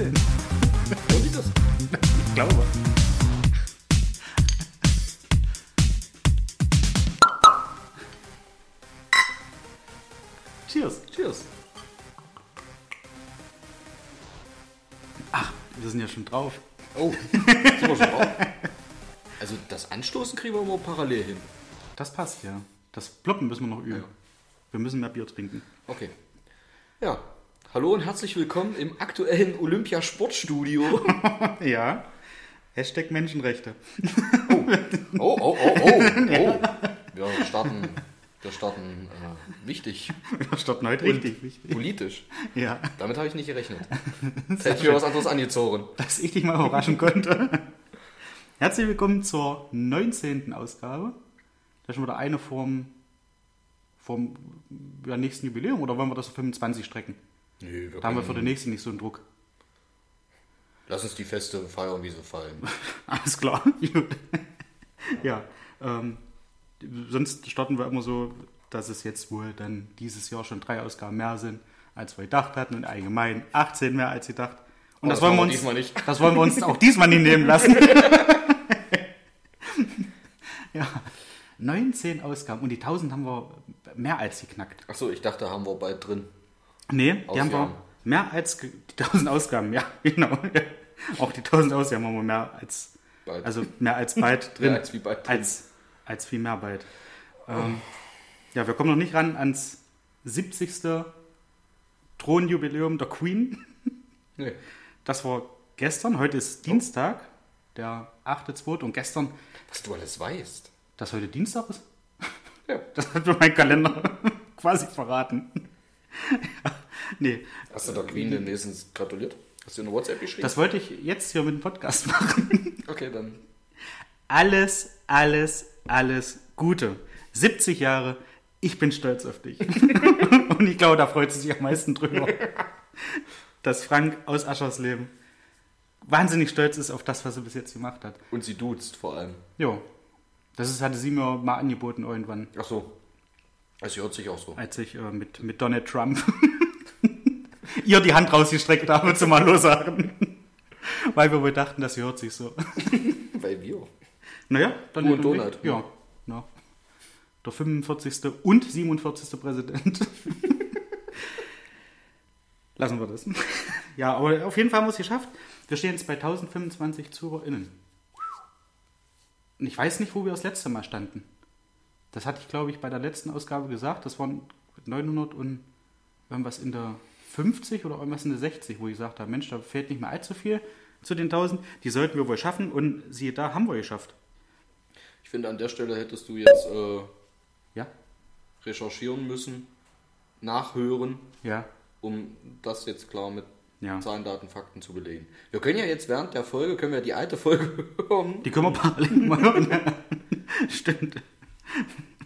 Erzählen. Hören die das? Ich glaube. Cheers. Cheers. Ach, wir sind ja schon drauf. Oh, sind wir schon drauf? Also das Anstoßen kriegen wir immer parallel hin. Das passt ja. Das Ploppen müssen wir noch üben. Ja. Wir müssen mehr Bier trinken. Okay. Ja. Hallo und herzlich willkommen im aktuellen Olympia Sportstudio. Ja. Hashtag Menschenrechte. Oh, oh, oh, oh, oh. Wir starten, wir starten äh, wichtig, Wir starten heute richtig wichtig. politisch. Ja, Damit habe ich nicht gerechnet. Jetzt hätte ich mir was anderes angezogen. dass ich dich mal überraschen konnte. Herzlich willkommen zur 19. Ausgabe. Das ist schon wieder eine vom, vom ja, nächsten Jubiläum oder wollen wir das auf 25 strecken? Nö, wir Da haben wir für den nächsten nicht so einen Druck. lass uns die Feste feiern, wie sie fallen. Alles klar. Ja, ähm, sonst starten wir immer so, dass es jetzt wohl dann dieses Jahr schon drei Ausgaben mehr sind, als wir gedacht hatten und allgemein 18 mehr als gedacht. Und Aber das, das wollen wir uns, diesmal nicht. das wollen wir uns auch diesmal nicht nehmen lassen. ja, 19 Ausgaben und die 1000 haben wir mehr als geknackt. Achso, ich dachte, haben wir bald drin. Nee, die haben wir Ausgaben. mehr als die 1000 Ausgaben, ja, genau. Auch die 1000 Ausgaben haben wir mehr als, Bald. also mehr als bald drin. als wie bald drin. Als, als viel mehr bald. Ähm, ja, wir kommen noch nicht ran ans 70. Thronjubiläum der Queen. Nee. Das war gestern, heute ist Dienstag, der 8.2. und gestern, Was du alles weißt. dass heute Dienstag ist, Ja. das hat mir mein Kalender quasi verraten. Ja, nee, Hast du der Queen denn wenigstens gratuliert? Hast du eine WhatsApp geschrieben? das wollte ich jetzt hier mit dem Podcast machen. okay, dann. Alles, alles, alles Gute. 70 Jahre, ich bin stolz auf dich. Und ich glaube, da freut sie sich am meisten drüber, dass Frank aus Aschersleben wahnsinnig stolz ist auf das, was er bis jetzt gemacht hat. Und sie duzt vor allem. Jo, das ist, hatte sie mir mal angeboten irgendwann, Ach so. Es hört sich auch so. als ich äh, mit, mit Donald Trump ihr die Hand rausgestreckt habe zum Hallo sagen. Weil wir wohl dachten, das hört sich so. Weil wir. Naja, dann und Donald. Ja, ja. Der 45. und 47. Präsident. Lassen wir das. Ja, aber auf jeden Fall haben wir es geschafft. Wir stehen jetzt bei 1025 ZuhörerInnen. Und ich weiß nicht, wo wir das letzte Mal standen. Das hatte ich, glaube ich, bei der letzten Ausgabe gesagt. Das waren 900 und irgendwas in der 50 oder irgendwas in der 60, wo ich gesagt habe, Mensch, da fehlt nicht mehr allzu viel zu den 1000. Die sollten wir wohl schaffen. Und siehe da, haben wir geschafft. Ich finde, an der Stelle hättest du jetzt äh, Ja, recherchieren müssen, nachhören, ja, um das jetzt klar mit ja. Zahlen, Daten, Fakten zu belegen. Wir können ja jetzt während der Folge, können wir die alte Folge hören. Die können wir parallel mal hören. Stimmt.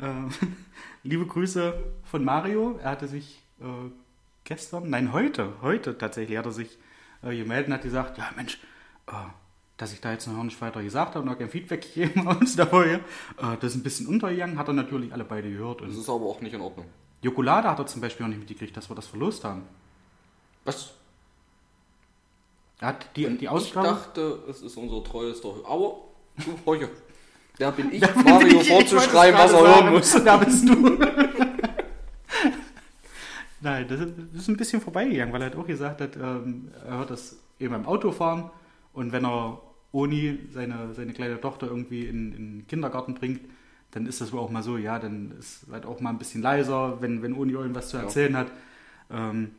Ähm, liebe Grüße von Mario. Er hatte sich äh, gestern, nein, heute, heute tatsächlich, hat er sich äh, gemeldet und hat gesagt, ja Mensch, äh, dass ich da jetzt noch nicht weiter gesagt habe und noch kein Feedback gegeben habe uns dabei. Äh, das ist ein bisschen untergegangen, hat er natürlich alle beide gehört. Das ist aber auch nicht in Ordnung. Jokolade hat er zum Beispiel auch nicht mitgekriegt, dass wir das verlost haben. Was? Er hat die, die Ich Ausgabe... dachte, es ist unser treuester. Aber, du. Der bin ich, Da bin Mario ich- vorzuschreiben, ich was er es hören muss. Da bist du. Nein, das ist, ein bisschen vorbeigegangen, weil er halt auch gesagt hat, ähm, er hört das eben beim Autofahren und wenn er Oni, seine, seine kleine Tochter, irgendwie in, in den Kindergarten bringt, dann ist das wohl auch mal so, ja, dann ist halt auch mal ein bisschen leiser, wenn, wenn Oni irgendwas zu Ja. erzählen hat. Ähm,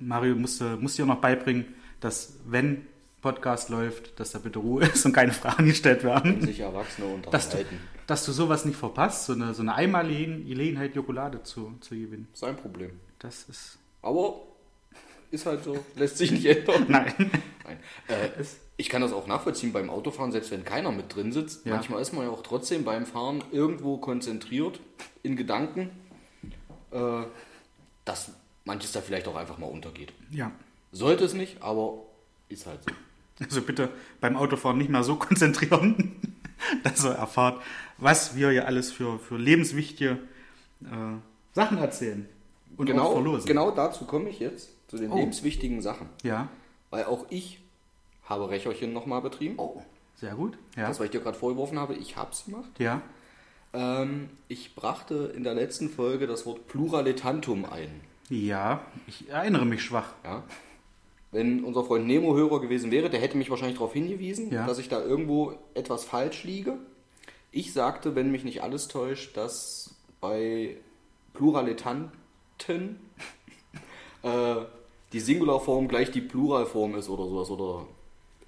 Mario musste, musste ihr noch beibringen, dass wenn Podcast läuft, dass da bitte Ruhe ist und keine Fragen gestellt werden Wenn sich Erwachsene dass du, unterhalten. dass du sowas nicht verpasst, so eine, so eine einmalige Gelegenheit, Jokolade zu, zu gewinnen. Sein Problem. Das ist. Aber ist halt so, lässt sich nicht ändern. Nein. Nein. Äh, ich kann das auch nachvollziehen beim Autofahren, selbst wenn keiner mit drin sitzt. Ja. Manchmal ist man ja auch trotzdem beim Fahren irgendwo konzentriert, in Gedanken, äh, dass manches da vielleicht auch einfach mal untergeht. Ja. Sollte es nicht, aber ist halt so. Also bitte beim Autofahren nicht mehr so konzentrieren, dass ihr erfahrt, was wir hier alles für, für lebenswichtige äh, Sachen erzählen. und auch genau, verlosen. genau dazu komme ich jetzt, zu den Oh. lebenswichtigen Sachen. Ja. Weil auch ich habe Recherchen nochmal betrieben. Oh, sehr gut. Ja. Das, was ich dir gerade vorgeworfen habe, ich habe es gemacht. ja. Ähm, ich brachte in der letzten Folge das Wort Pluralitantum ein. Ja, ich erinnere mich schwach. Ja? Wenn unser Freund Nemo Hörer gewesen wäre, der hätte mich wahrscheinlich darauf hingewiesen, Ja. dass ich da irgendwo etwas falsch liege. Ich sagte, wenn mich nicht alles täuscht, dass bei Pluralitanten äh, die Singularform gleich die Pluralform ist oder sowas. Oder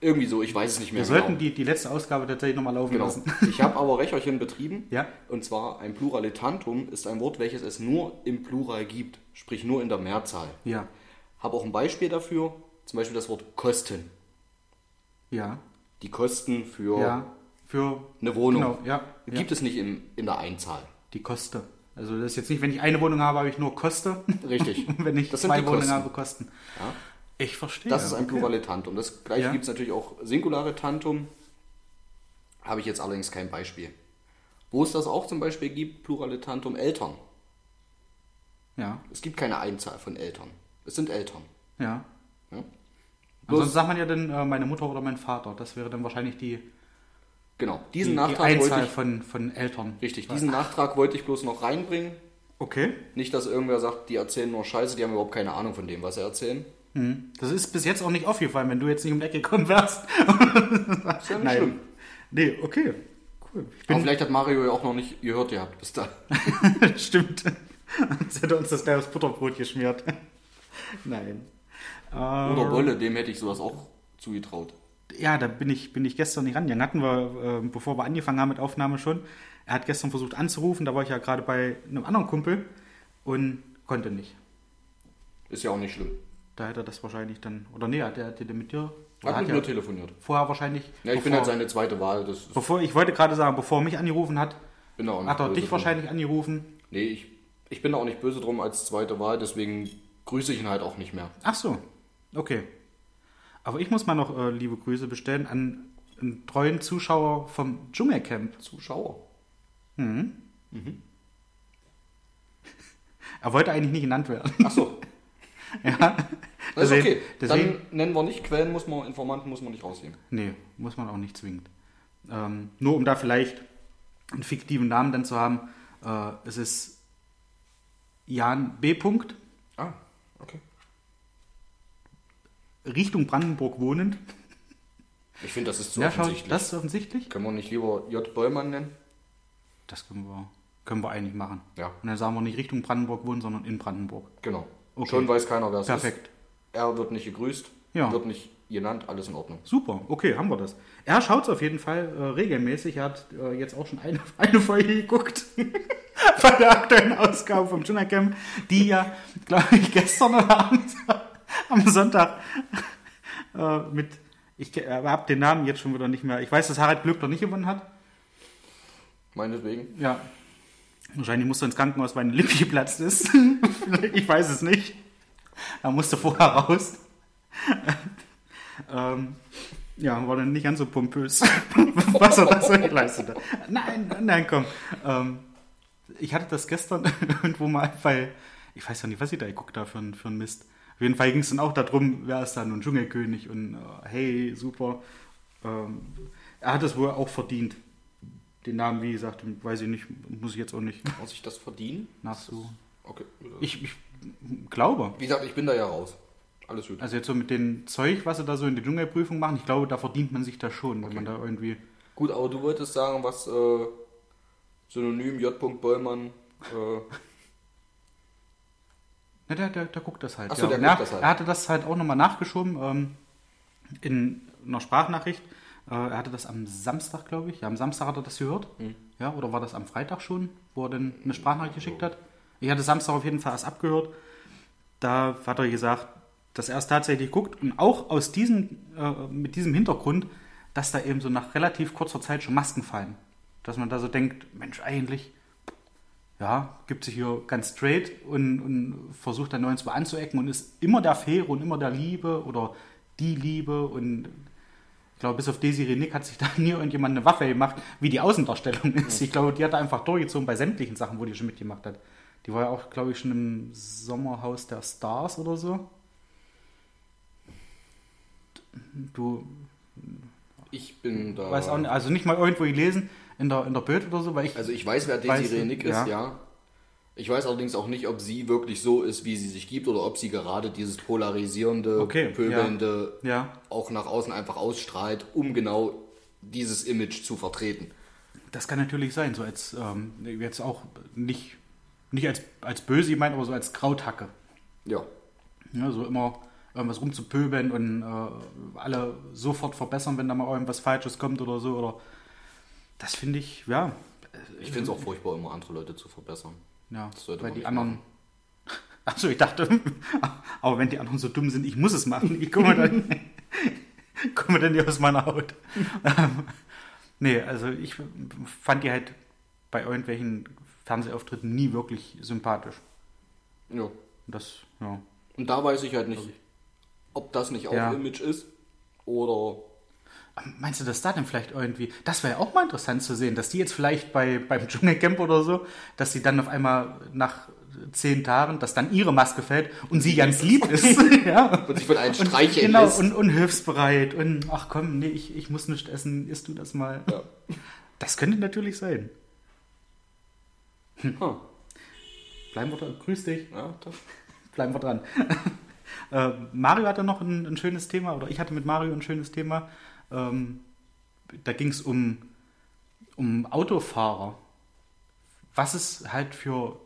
irgendwie so, ich weiß es nicht mehr Wir sollten die, die letzte Ausgabe tatsächlich nochmal laufen Genau. lassen. Ich habe aber Recherchen betrieben. Ja. Und zwar ein Pluralitantum ist ein Wort, welches es nur im Plural gibt, sprich nur in der Mehrzahl. Ja. Habe auch ein Beispiel dafür, zum Beispiel das Wort Kosten. Ja. Die Kosten für Ja. Für eine Wohnung. Genau, ja. Gibt es nicht in, in der Einzahl. Die Koste. Also das ist jetzt nicht, wenn ich eine Wohnung habe, habe ich nur Koste. Richtig. Wenn ich Das zwei Wohnungen Kosten. habe, Kosten. Ja. Ich verstehe. Das ist ein okay. Pluralitantum. Das gleiche Ja. gibt es natürlich auch Singularitantum. Habe ich jetzt allerdings kein Beispiel. Wo es das auch zum Beispiel gibt, Pluralitantum Eltern. Ja, Es gibt keine Einzahl von Eltern. Es sind Eltern. ja. Ja? Ansonsten sagt man ja dann äh, meine Mutter oder mein Vater. Das wäre dann wahrscheinlich die, Genau. die, Diesen die Nachtrag wollte Einzahl ich, von, von Eltern. richtig, diesen Nachtrag wollte ich bloß noch reinbringen. Okay. Nicht, dass irgendwer sagt, die erzählen nur Scheiße, die haben überhaupt keine Ahnung von dem, was sie erzählen. Mhm. Das ist bis jetzt auch nicht aufgefallen, wenn du jetzt nicht um die Ecke gekommen wärst. Das ist ja nicht schlimm. Nee, okay. Cool. Ich Aber vielleicht hat Mario ja auch noch nicht gehört gehabt bis da. Stimmt. Sonst hätte uns das gleich aufs Butterbrot geschmiert. Nein. Oder Ähm, Bolle, dem hätte ich sowas auch zugetraut. Ja, da bin ich, bin ich gestern nicht rangegangen. Hatten wir, äh, bevor wir angefangen haben mit Aufnahme schon. Er hat gestern versucht anzurufen, da war ich ja gerade bei einem anderen Kumpel und konnte nicht. Ist ja auch nicht schlimm. Da hätte er das wahrscheinlich dann. Oder nee, hat er hat mit dir. oder Hat mit ja mir telefoniert. vorher wahrscheinlich. Ja, ich bin bevor, halt seine zweite Wahl. Das bevor Ich wollte gerade sagen, bevor er mich angerufen hat, bin hat er dich drum. wahrscheinlich angerufen. Nee, ich, ich bin da auch nicht böse drum als zweite Wahl, deswegen grüße ich ihn halt auch nicht mehr. Ach so, okay. Aber ich muss mal noch äh, liebe Grüße bestellen an einen treuen Zuschauer vom Dschungelcamp. Zuschauer. Er wollte eigentlich nicht genannt werden. Achso, ja. das ist okay. Deswegen, Dann nennen wir nicht Quellen, muss man, Informanten muss man nicht rausnehmen. nee, muss man auch nicht zwingend. Ähm, nur um da vielleicht einen fiktiven Namen dann zu haben. Äh, es ist Jan B. Punkt, Ah, okay. Richtung Brandenburg wohnend. Ich finde, das ist zu ja, offensichtlich. das ist offensichtlich. Können wir nicht lieber J. Bollmann nennen? Das können wir, können wir eigentlich machen. Ja. Und dann sagen wir nicht Richtung Brandenburg wohnen, sondern in Brandenburg. Genau. Okay. Schon weiß keiner, wer es Perfekt. ist. Er wird nicht gegrüßt, Ja. wird nicht genannt, alles in Ordnung. Super, okay, haben wir das. Er schaut es auf jeden Fall äh, regelmäßig. Er hat äh, jetzt auch schon eine, eine Folge geguckt von der aktuellen Ausgabe vom Dschungelcamp, die ja, glaube ich, gestern Abend am Sonntag äh, mit, ich habe den Namen jetzt schon wieder nicht mehr. Ich weiß, dass Harald Glückler nicht gewonnen hat. Meinetwegen. Ja. Wahrscheinlich musste ins Krankenhaus, weil eine Lippe geplatzt ist. ich weiß es nicht. Er musste vorher raus. ähm, ja, war dann nicht ganz so pompös, was er da so geleistet hat. Nein, nein, komm. Ähm, ich hatte das gestern irgendwo mal, weil ich weiß ja nicht, was ich da geguckt habe für, ein- für einen Mist. Auf jeden Fall ging es dann auch darum, wer ist da nun Dschungelkönig und äh, hey, super. Ähm, er hat es wohl auch verdient. Den Namen, wie gesagt, weiß ich nicht, muss ich jetzt auch nicht Muss ich das verdienen? nachsuchen. Okay. Ich, ich glaube. Wie gesagt, ich bin da ja raus. Alles gut. Also jetzt so mit dem Zeug, was sie da so in die Dschungelprüfung machen, ich glaube, da verdient man sich das schon, wenn man da irgendwie. Gut, aber du wolltest sagen, was äh, Synonym J. Bollmann. Äh, Na, der, der, der guckt das halt. Ach so, der guckt er, das halt. Er hatte das halt auch nochmal nachgeschoben ähm, in einer Sprachnachricht. Äh, er hatte das am Samstag, glaube ich. Ja, am Samstag hat er das gehört. Hm. Ja, oder war das am Freitag schon, wo er dann eine Sprachnachricht geschickt hat? Ich hatte Samstag auf jeden Fall erst abgehört. Da hat er gesagt, dass er es tatsächlich guckt und auch aus diesem, äh, mit diesem Hintergrund, dass da eben so nach relativ kurzer Zeit schon Masken fallen. Dass man da so denkt, Mensch, eigentlich, ja, gibt sich hier ganz straight und, und versucht dann nirgendwo anzuecken und ist immer der Faire und immer der Liebe oder die Liebe und ich glaube, bis auf Desiree Nick hat sich da nie irgendjemand eine Waffe gemacht, wie die Außendarstellung ist. Ich glaube, die hat er einfach durchgezogen bei sämtlichen Sachen, wo die schon mitgemacht hat. Die war ja auch, glaube ich, schon im Sommerhaus der Stars oder so. Du Ich bin da. weißt auch nicht, also nicht mal irgendwo gelesen in der, in der Bild oder so, weil ich. Also ich weiß, wer Desiree Nick ist, ja. ja. Ich weiß allerdings auch nicht, ob sie wirklich so ist, wie sie sich gibt, oder ob sie gerade dieses polarisierende, Okay, pöbelnde ja. auch nach außen einfach ausstrahlt, um genau dieses Image zu vertreten. Das kann natürlich sein, so als ähm, jetzt auch nicht, nicht als, als böse gemeint, aber so als Krauthacke. Ja. Ja, so immer irgendwas rumzupöbeln und äh, alle sofort verbessern, wenn da mal irgendwas Falsches kommt oder so. Oder das finde ich, ja, Ich finde es auch furchtbar, immer andere Leute zu verbessern. ja weil man die anderen. Achso, ich dachte, aber wenn die anderen so dumm sind, ich muss es machen. Ich komme dann, komme dann nicht aus meiner Haut. Nee, also ich fand die halt bei irgendwelchen Fernsehauftritten nie wirklich sympathisch. Ja. Und Das, ja. Und da weiß ich halt nicht, ob das nicht auch Ja. Image ist oder Meinst du, dass da denn vielleicht irgendwie, das wäre ja auch mal interessant zu sehen, dass die jetzt vielleicht bei, beim Dschungelcamp oder so, dass sie dann auf einmal nach zehn Tagen, dass dann ihre Maske fällt und sie ganz lieb ist. ja. und sich von einem streicheln genau, lässt. und, und hilfsbereit und ach komm, nee, ich, ich muss nicht essen, isst du das mal. ja. Das könnte natürlich sein. Hm. Bleiben wir dran. Grüß dich. ja das, Bleiben wir dran. äh, Mario hatte noch ein, ein schönes Thema, oder ich hatte mit Mario ein schönes Thema. Ähm, da ging es um, um Autofahrer. Was es halt für,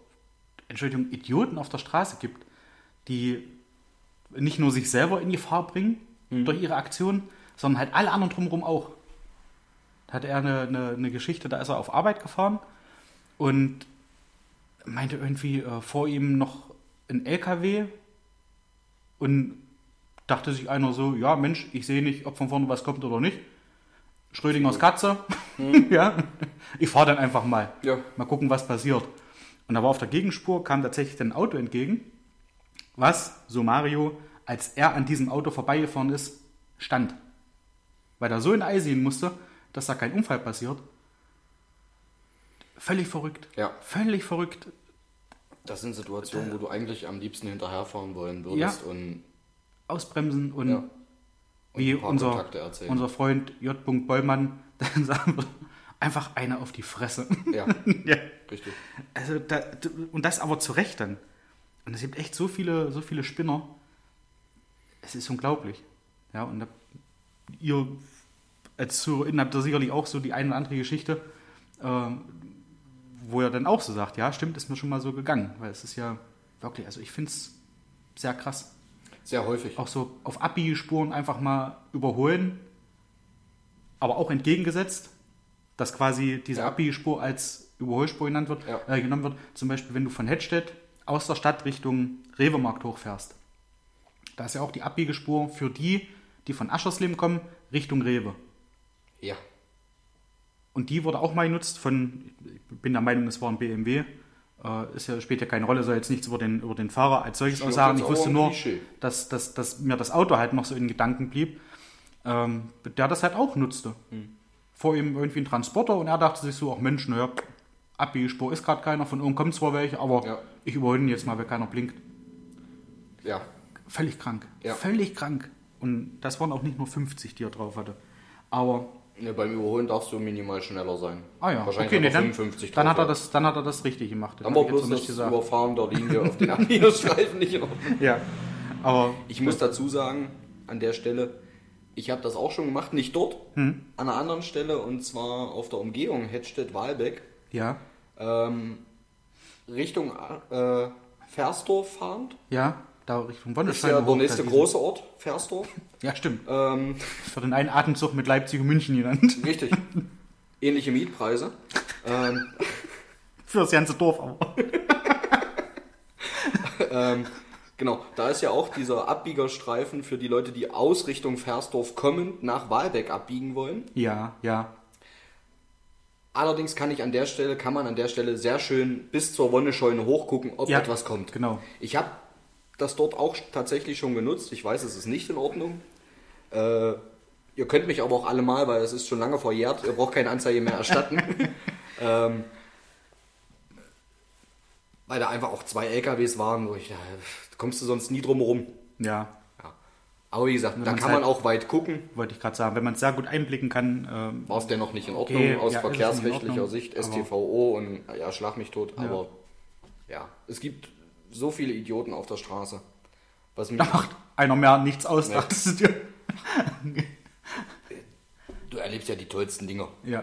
Entschuldigung, Idioten auf der Straße gibt, die nicht nur sich selber in Gefahr bringen durch ihre Aktion, sondern halt alle anderen drumherum auch. Da hatte er eine, eine, eine Geschichte, da ist er auf Arbeit gefahren und meinte irgendwie äh, vor ihm noch ein LKW und dachte sich einer so, ja Mensch, ich sehe nicht, ob von vorne was kommt oder nicht. Schrödingers Katze. ja. Ich fahre dann einfach mal. Ja. Mal gucken, was passiert. Und da war auf der Gegenspur, kam tatsächlich ein Auto entgegen, was, so Mario, als er an diesem Auto vorbeigefahren ist, stand. Weil er so in Eis sehen musste, dass da kein Unfall passiert. Völlig verrückt. Ja. Völlig verrückt. das sind Situationen, wo du eigentlich am liebsten hinterherfahren wollen würdest und, Ausbremsen und ja, und wie unser, unser Freund J. Bollmann dann sagen würde, einfach einer auf die Fresse. ja, ja. richtig. Also da, und das aber zu Recht dann. Und es gibt echt so viele, so viele Spinner. Es ist unglaublich. Ja, und da, ihr als ZuhörerInnen habt ihr sicherlich auch so die eine oder andere Geschichte, äh, wo er dann auch so sagt, ja, stimmt, ist mir schon mal so gegangen. Weil es ist ja wirklich, also ich finde es sehr krass. Sehr häufig. Auch so auf Abbiegespuren einfach mal überholen, aber auch entgegengesetzt, dass quasi diese Ja. Abbiegespur als Überholspur genannt wird, Ja. äh, genommen wird. Zum Beispiel, wenn du von Hedstedt aus der Stadt Richtung Rewemarkt hochfährst. Da ist ja auch die Abbiegespur für die, die von Aschersleben kommen, Richtung Rewe. Ja. Und die wurde auch mal genutzt von, ich bin der Meinung, es war ein BMW. Äh, ist ja, spielt ja keine Rolle, soll jetzt nichts über den, über den Fahrer als solches aussagen. Ich wusste nur, dass, dass, dass mir das Auto halt noch so in Gedanken blieb, ähm, der das halt auch nutzte. Hm. Vor ihm irgendwie ein Transporter und er dachte sich so, ach Mensch, naja, Abbiegespur ist gerade keiner, von oben kommen zwar welche, aber Ja. ich überhole ihn jetzt mal, weil keiner blinkt. Ja. Völlig krank. Ja. Völlig krank. Und das waren auch nicht nur 50, die er drauf hatte. Aber ja. Beim Überholen darfst du minimal schneller sein. Ah ja, Wahrscheinlich okay, nee, dann, 55 dann, hat er das, dann hat er das richtig gemacht. Dann war bloß das gesagt. Überfahren der Linie auf den Anliegerstreifen nicht. Ja, aber Ich muss dazu sagen, an der Stelle, ich habe das auch schon gemacht, nicht dort, Hm. an einer anderen Stelle und zwar auf der Umgehung Hedstedt-Walbeck, ja, ähm, Richtung äh, Versdorf fahrend. ja, da Richtung Das ist ja der nächste große Ort, Versdorf. Ja, stimmt. Ähm, Für den einen Atemzug mit Leipzig und München genannt. richtig. Ähnliche Mietpreise. Ähm, Für das ganze Dorf aber. ähm, genau, da ist ja auch dieser Abbiegerstreifen für die Leute, die aus Richtung Versdorf kommend nach Walbeck abbiegen wollen. Ja, ja. Allerdings kann ich an der Stelle, kann man an der Stelle sehr schön bis zur Wonnescheune hochgucken, ob Ja, etwas kommt. genau. Ich habe das dort auch tatsächlich schon genutzt. Ich weiß, es ist nicht in Ordnung. Äh, ihr könnt mich aber auch alle mal, weil es ist schon lange verjährt. Ihr braucht keine Anzeige mehr erstatten. ähm, weil da einfach auch zwei LKWs waren, wo ich, da kommst du sonst nie drum herum. Ja, Ja. Aber wie gesagt, da kann man halt- auch weit gucken. wollte ich gerade sagen. Wenn man es sehr gut einblicken kann, ähm, War es dennoch nicht in Ordnung Okay, aus ja, verkehrsrechtlicher Ordnung, Sicht, STVO und ja, schlag mich tot, aber ja, es gibt so viele Idioten auf der Straße. Was mich, da macht einer mehr nichts aus, Nee. dachtest du dir. du erlebst ja die tollsten Dinger. Ja,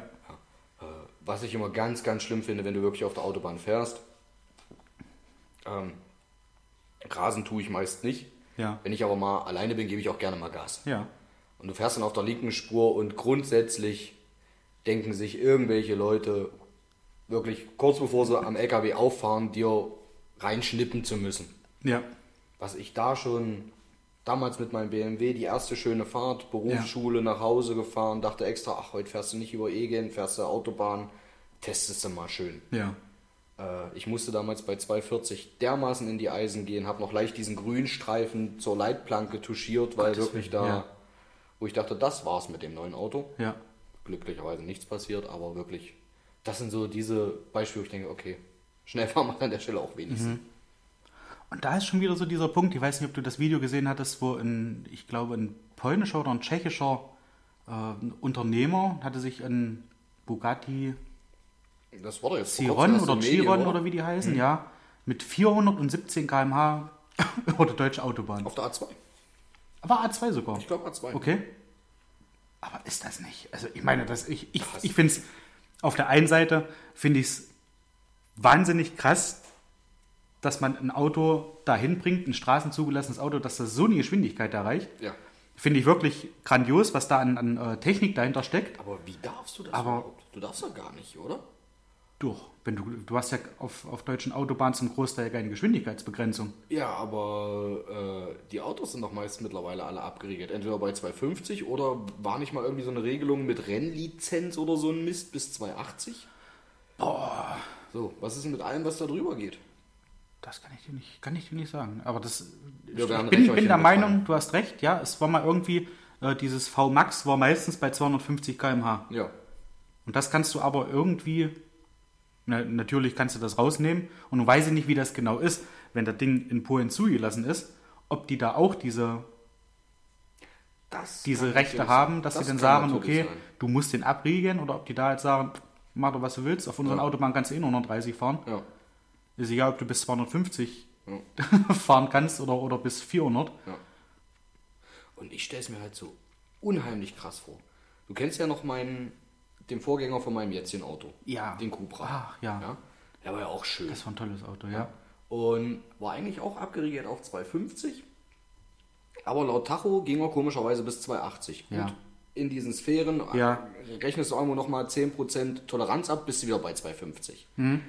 Äh, Was ich immer ganz, ganz schlimm finde, wenn du wirklich auf der Autobahn fährst. Ähm, Rasen tue ich meist nicht. ja, Wenn ich aber mal alleine bin, gebe ich auch gerne mal Gas. ja. Und du fährst dann auf der linken Spur und grundsätzlich denken sich irgendwelche Leute wirklich kurz bevor sie am LKW auffahren, dir reinschnippen zu müssen. Ja, Was ich da schon damals mit meinem BMW, die erste schöne Fahrt, Berufsschule nach Hause gefahren, dachte extra, ach, heute fährst du nicht über Egen, fährst du Autobahn, testest du mal schön. ja. Äh, ich musste damals bei 240 dermaßen in die Eisen gehen, habe noch leicht diesen Grünstreifen zur Leitplanke touchiert, weil Gottes wirklich da, ja. wo ich dachte, das war's mit dem neuen Auto. Ja, Glücklicherweise nichts passiert, aber wirklich, das sind so diese Beispiele, wo ich denke, okay, schnell fahren macht an der Stelle auch wenigstens. Und da ist schon wieder so dieser Punkt, ich weiß nicht, ob du das Video gesehen hattest, wo ein, ich glaube, ein polnischer oder ein tschechischer äh, Unternehmer hatte sich ein Bugatti Das war jetzt Chiron oder Chiron oder wie die heißen, ja, mit 417 km/h über die deutsche Autobahn. Auf der A2. War A2 sogar. Ich glaube A2. Okay. Aber ist das nicht? Also ich meine, das, ich, ich, ich finde es, auf der einen Seite finde ich es wahnsinnig krass, dass man ein Auto dahin bringt, ein straßenzugelassenes Auto, dass das so eine Geschwindigkeit erreicht. Ja. Finde ich wirklich grandios, was da an, an äh, Technik dahinter steckt. Aber wie darfst du das Aber- überhaupt? Du darfst doch gar nicht, oder? Durch. Wenn du, du hast ja auf, auf deutschen Autobahnen zum Großteil keine Geschwindigkeitsbegrenzung. Ja, aber äh, die Autos sind doch meist mittlerweile alle abgeriegelt. Entweder bei 250 oder war nicht mal irgendwie so eine Regelung mit Rennlizenz oder so ein Mist bis 280? Boah. So, was ist denn mit allem, was da drüber geht? Das kann ich dir nicht, kann ich dir nicht sagen. Aber das, werden ich bin, bin der. Meinung, du hast recht, ja, es war mal irgendwie, äh, dieses V-Max war meistens bei 250 km/h. Ja. Und das kannst du aber irgendwie, na, natürlich kannst du das rausnehmen und du weißt nicht, wie das genau ist, wenn das Ding in Polen zugelassen ist, ob die da auch diese, Das diese Rechte haben, dass das sie dann sagen, okay, sein. du musst den abriegeln oder ob die da jetzt sagen, mach doch was du willst, auf unseren Ja. Autobahnen kannst du eh nur 130 fahren. Ja. Ist egal, ob du bis 250 Ja. fahren kannst oder, oder bis 400. Und ich stelle es mir halt so unheimlich krass vor. Du kennst ja noch meinen, den Vorgänger von meinem jetzigen Auto. Ja. Den Cupra. Ach, ja. ja. Der war ja auch schön. Das war ein tolles Auto, ja. Und war eigentlich auch abgeriegelt auf 250. Aber laut Tacho ging er komischerweise bis 280. Gut, Ja. In diesen Sphären Ja. äh, rechnest du irgendwo nochmal 10% Toleranz ab, bist du wieder bei 250. Mhm.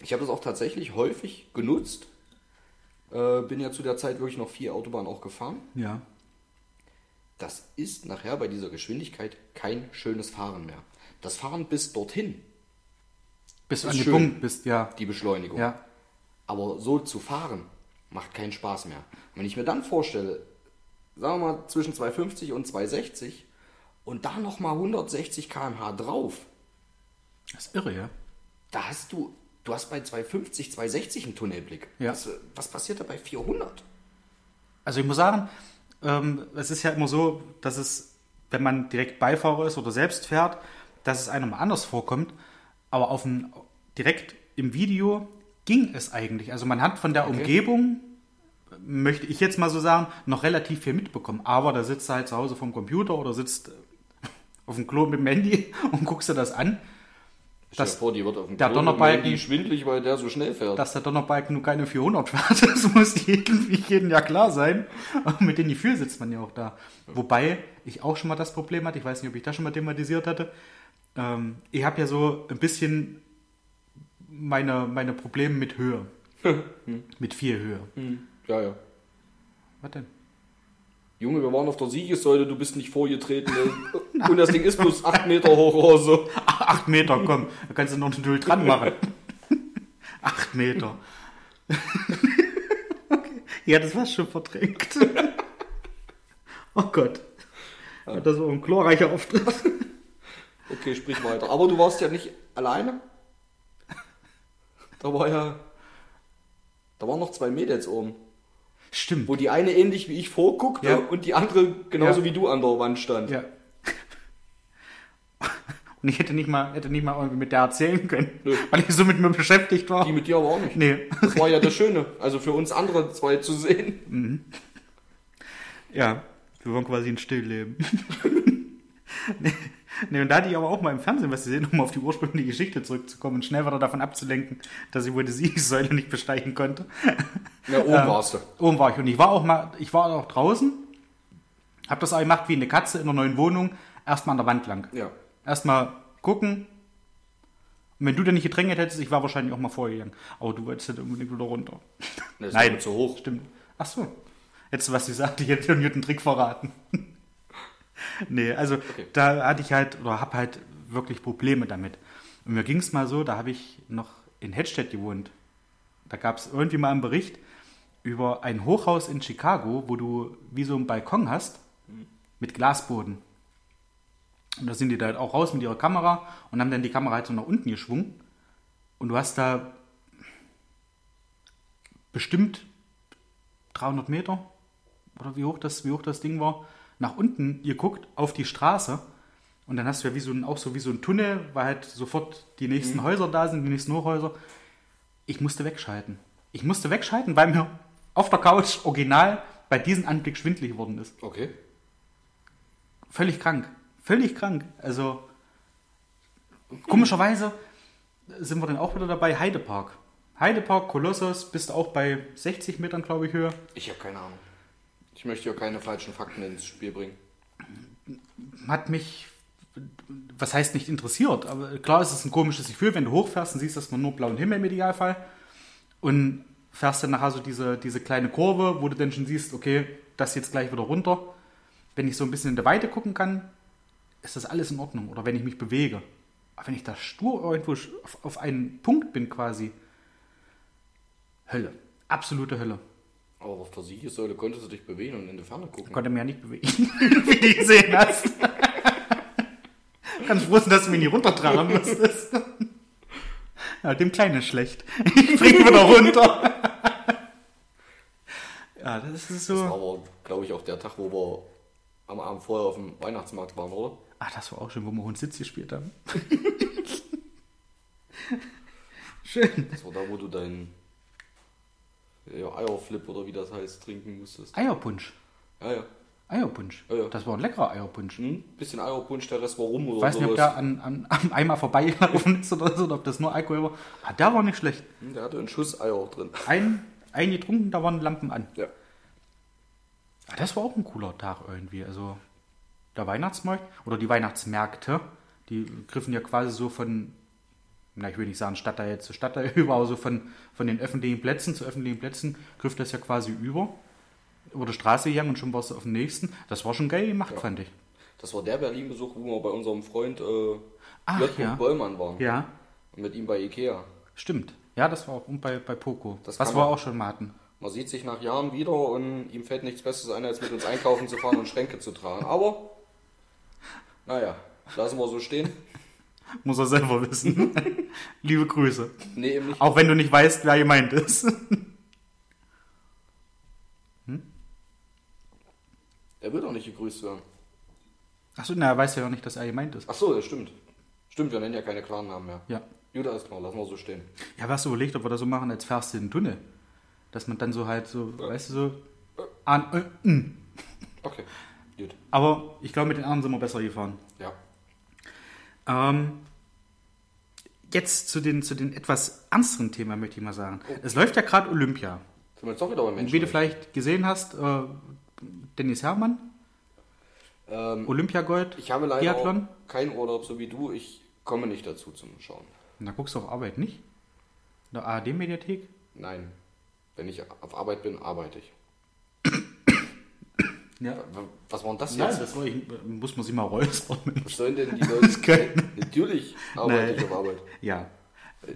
Ich habe das auch tatsächlich häufig genutzt. Äh, bin ja zu der Zeit wirklich noch vier Autobahnen auch gefahren. Ja. Das ist nachher bei dieser Geschwindigkeit kein schönes Fahren mehr. Das Fahren bis dorthin, Bis du Ist an den. Punkt bist, ja. die Beschleunigung. Ja. Aber so zu fahren, macht keinen Spaß mehr. Wenn ich mir dann vorstelle, sagen wir mal zwischen 250 und 260 und da nochmal 160 km/h drauf, Das ist irre, ja. da hast du, du hast bei 250, 260 einen Tunnelblick. Ja. Was, was passiert da bei 400? Also ich muss sagen, ähm, es ist ja immer so, dass es, wenn man direkt Beifahrer ist oder selbst fährt, dass es einem anders vorkommt. Aber auf ein, direkt im Video ging es eigentlich. Also man hat von der Umgebung, möchte ich jetzt mal so sagen, noch relativ viel mitbekommen. Aber da sitzt du halt zu Hause vom Computer oder sitzt auf dem Klo mit dem Handy und guckst dir das an. Stell dir Das- vor, die wird auf dem der Klo mit dem Donnerbalken- Handy schwindlig, weil der so schnell fährt. dass der Donnerbalken nur keine 400 fährt, das muss irgendwie jedem ja klar sein. Und mit dem Gefühl sitzt man ja auch da. Wobei ich auch schon mal das Problem hatte, ich weiß nicht, ob ich das schon mal thematisiert hatte, ähm, ich habe ja so ein bisschen meine, meine Probleme mit Höhe. mit viel Höhe. Hm, ja, ja. Was denn? Junge, wir waren auf der Siegessäule, du bist nicht vorgetreten. und das Ding ist bloß 8 Meter hoch oder so. Ach, acht Meter, komm, da kannst du noch einen Dull dran machen. acht Meter. okay. Ja, das war schon verdrängt. oh Gott. Das war ein glorreicher Auftritt. Okay, sprich weiter. Aber du warst ja nicht alleine. Da war ja. Da waren noch zwei Mädels oben. Stimmt. Wo die eine ähnlich wie ich vorguckte Ja. und die andere genauso Ja. wie du an der Wand stand. Ja. Und ich hätte nicht mal, hätte nicht mal irgendwie mit der erzählen können, Nö. weil ich so mit mir beschäftigt war. Die mit dir aber auch nicht. Nee. Das war ja das Schöne. Also für uns andere zwei zu sehen. Ja, wir waren quasi ein Stillleben. nee, nee, und da hatte ich aber auch mal im Fernsehen was gesehen, um auf die ursprüngliche Geschichte zurückzukommen und schnell wieder davon abzulenken, dass ich wohl die Siegessäule nicht besteigen konnte. Ja, oben Ähm, warst du. Oben war ich und ich war auch mal, ich war auch draußen, hab das auch gemacht wie eine Katze in einer neuen Wohnung, erstmal an der Wand lang. Ja. Erstmal gucken. Und wenn du denn nicht gedrängelt hättest, ich war wahrscheinlich auch mal vorgegangen. Aber du wolltest halt unbedingt wieder runter. Das Nein. zu hoch. Stimmt. Ach so. Hättest du was gesagt, ich hätte dir einen Trick verraten. nee, also da hatte ich halt, oder habe halt wirklich Probleme damit. Und mir ging es mal so, da habe ich noch in Hedstedt gewohnt. Da gab es irgendwie mal einen Bericht über ein Hochhaus in Chicago, wo du wie so einen Balkon hast mit Glasboden. Und da sind die da halt auch raus mit ihrer Kamera und haben dann die Kamera halt so nach unten geschwungen. Und du hast da bestimmt 300 Meter oder wie hoch das, wie hoch das Ding war, nach unten geguckt auf die Straße. Und dann hast du ja wie so ein, auch so wie so ein Tunnel, weil halt sofort die nächsten Häuser da sind, die nächsten Hochhäuser. Ich musste wegschalten. Ich musste wegschalten, weil mir auf der Couch original bei diesem Anblick schwindlig geworden ist. Okay. Völlig krank. Völlig krank. Also, komischerweise sind wir dann auch wieder dabei, Heidepark. Heidepark, Kolossos, bist du auch bei 60 Metern, glaube ich, Höhe. Ich habe keine Ahnung. Ich möchte ja keine falschen Fakten ins Spiel bringen. Hat mich, was heißt nicht interessiert, aber klar ist es ein komisches Gefühl, wenn du hochfährst und siehst erstmal nur blauen Himmel im Idealfall und fährst dann nachher so diese, diese kleine Kurve, wo du dann schon siehst, okay, das jetzt gleich wieder runter. Wenn ich so ein bisschen in der Weite gucken kann, ist das alles in Ordnung. Oder wenn ich mich bewege. Aber wenn ich da stur irgendwo auf, auf einen Punkt bin quasi, Hölle. Absolute Hölle. Aber auf der Siegessäule konntest du dich bewegen und in die Ferne gucken. Konnte mich ja nicht bewegen, wie du gesehen hast. Ganz froh sein, dass du mich nicht runtertragen musstest. Ja, dem Kleinen ist schlecht. Ich bring wieder runter. Ja, das ist Das so. war aber, glaube ich, auch der Tag, wo wir am Abend vorher auf dem Weihnachtsmarkt waren, oder? Ach, das war auch schön, wo wir Hund Sitz gespielt haben. schön. Das war da, wo du deinen ja, Eierflip oder wie das heißt, trinken musstest. Eierpunsch. Ja, ja. Eierpunsch. Ja, ja. Das war ein leckerer Eierpunsch. Hm? Bisschen Eierpunsch, der Rest war rum oder Ich weiß nicht, ob sowas. der an, an, am Eimer vorbeigelaufen ist oder so, oder ob das nur Alkohol war. Ah, der war nicht schlecht. Hm, Der hatte einen Schuss Eier drin. Ein, ein getrunken, da waren Lampen an. Ja. Ah, Das war auch ein cooler Tag irgendwie. Also der Weihnachtsmarkt oder die Weihnachtsmärkte, die griffen ja quasi so von, na ich will nicht sagen Stadtteil zu Stadtteil über, aber so von, von den öffentlichen Plätzen zu öffentlichen Plätzen griff das ja quasi über. Über die Straße gegangen und schon warst du auf dem nächsten. Das war schon geil gemacht, fand ich. Das war der Berlin-Besuch, wo wir bei unserem Freund äh, Ach, J. ja. Bollmann waren. Ja, Und mit ihm bei Ikea. stimmt. Ja, das war auch und bei, bei Poco. Das was wir man- auch schon mal hatten. Man sieht sich nach Jahren wieder und ihm fällt nichts Besseres ein, als mit uns einkaufen zu fahren und Schränke zu tragen. Aber, naja, lassen wir so stehen. Muss er selber wissen. Liebe Grüße. Nee, eben nicht. Auch wenn du nicht weißt, wer gemeint ist. Er will doch nicht gegrüßt werden. Achso, na, er weiß ja auch nicht, dass er gemeint ist. Ach so, das stimmt. Stimmt, wir nennen ja keine klaren Namen mehr. Ja. Gut, alles klar, lassen wir so stehen. Ja, was überlegt, ob wir das so machen, als fährst du in den Tunnel. Dass man dann so halt so, weißt du, so. An, äh, mm. Okay, gut. Aber ich glaube, mit den anderen sind wir besser gefahren. Ähm, jetzt zu den, zu den etwas ernsteren Themen, möchte ich mal sagen. Es läuft ja gerade Olympia. Sind wir jetzt doch wieder bei Und Menschen? wie du vielleicht gesehen hast, äh, Dennis Herrmann, ähm, Olympiagold, ich habe leider Biathlon. auch keinen Urlaub, so wie du. Ich komme nicht dazu zum Schauen. Da guckst du auf Arbeit nicht? In der ARD-Mediathek? Nein. Wenn ich auf Arbeit bin, arbeite ich. Ja. Was war denn das Nein, jetzt? das war ich, muss man sich mal räuspern. Was sollen denn die Leute? können. Natürlich arbeite Nee. ich auf Arbeit. Ja.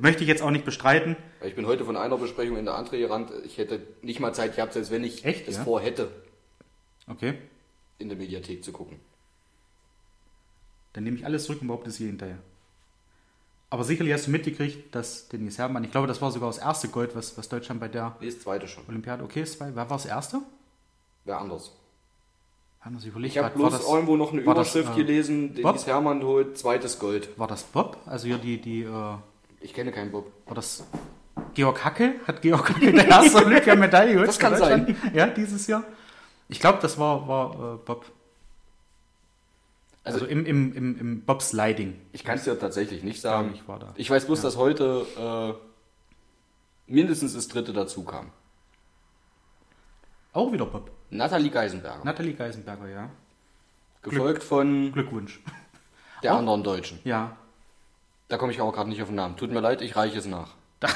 Möchte ich jetzt auch nicht bestreiten. Ich bin heute von einer Besprechung in der andere gerannt. Ich hätte nicht mal Zeit gehabt, selbst wenn ich Echt, es ja? vorhätte, Okay. in der Mediathek zu gucken. Dann nehme ich alles zurück und behaupte es hier hinterher. Aber sicherlich hast du mitgekriegt, dass Dennis Herrmann, ich glaube, das war sogar das erste Gold, was, was Deutschland bei der Nee, das zweite schon. Olympiade, okay, war, wer war das erste? Wer anders. Überlegt, Ich habe war bloß das- irgendwo noch eine war das, Überschrift äh, gelesen? Dennis Hermann holt zweites Gold. War das Bob? Also hier die, die, äh, war Ich kenne keinen Bob. das Georg Hacke? Hat Georg Hacke der erste Olympiamedaille geholt? Das kann Deutschland? Ja, dieses Jahr. Ich glaube, das war, war äh, Bob. Also, Also- im, im, im, im Bobsliding. Ich kann es dir tatsächlich nicht sagen. Ich war da. Ich weiß bloß, dass heute äh, mindestens das dritte dazu kam. Auch wieder Bob. Nathalie Geisenberger. Nathalie Geisenberger, ja. gefolgt von Glückwunsch. der Auch? anderen Deutschen. Ja. Da komme ich aber gerade nicht auf den Namen. Tut mir leid, ich reiche es nach.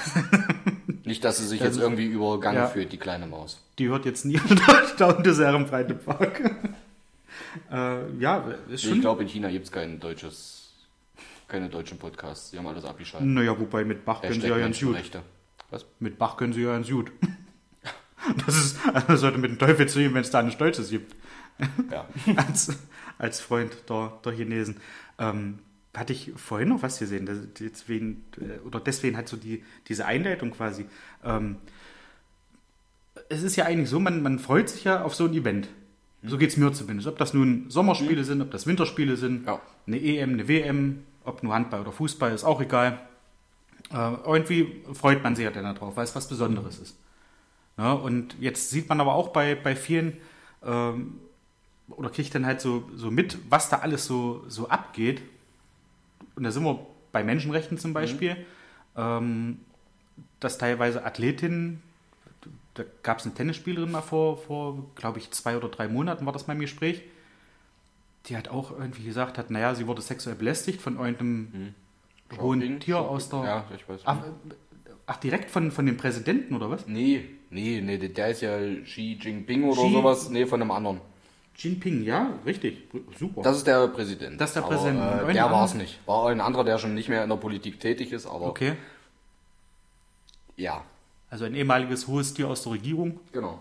nicht, dass sie sich jetzt irgendwie übergangen Ja. fühlt, die kleine Maus. Die hört jetzt nie da unter Serum Breite Park. äh, ja, ist Ich schon. glaube, in China gibt es kein deutsches, keine deutschen Podcasts. Sie haben alles abgeschaltet. Naja, wobei mit Bach können sie ja ganz gut. Was? Mit Bach können sie ja ganz gut. Das ist, also sollte mit dem Teufel zu ihm, wenn es da einen Stolzes gibt. Ja. als, als Freund der, der Chinesen. Ähm, hatte ich vorhin noch was gesehen, das- deswegen, äh, oder deswegen hat so die, diese Einleitung quasi. Ähm, es ist ja eigentlich so, man, man freut sich ja auf so ein Event. So geht es mir zumindest. Ob das nun Sommerspiele sind, ob das Winterspiele sind, Ja. eine EM, eine WM, ob nur Handball oder Fußball, ist auch egal. Äh, irgendwie freut man sich ja dann darauf, weil es was Besonderes ist. Ja, und jetzt sieht man aber auch bei, bei vielen, ähm, oder kriegt dann halt so, so mit, was da alles so, so abgeht. Und da sind wir bei Menschenrechten zum Beispiel, ähm, dass teilweise Athletinnen, da gab es eine Tennisspielerin mal vor, vor glaube ich, zwei oder drei Monaten war das mal im Gespräch, die hat auch irgendwie gesagt hat, naja, sie wurde sexuell belästigt von irgendeinem hohen Shopping, Tier Shopping. aus der... Ja, ich weiß. Ach, äh, ach, direkt von, von dem Präsidenten oder was? Nee, nee, nee, der ist ja Xi Jinping oder Xi- sowas. Nee, von einem anderen. Jinping, ja, richtig, super. Das ist der Präsident. Das ist der aber, Präsident. Äh, der war es nicht. War ein anderer, der schon nicht mehr in der Politik tätig ist, aber okay, ja, also ein ehemaliges hohes Tier aus der Regierung. genau.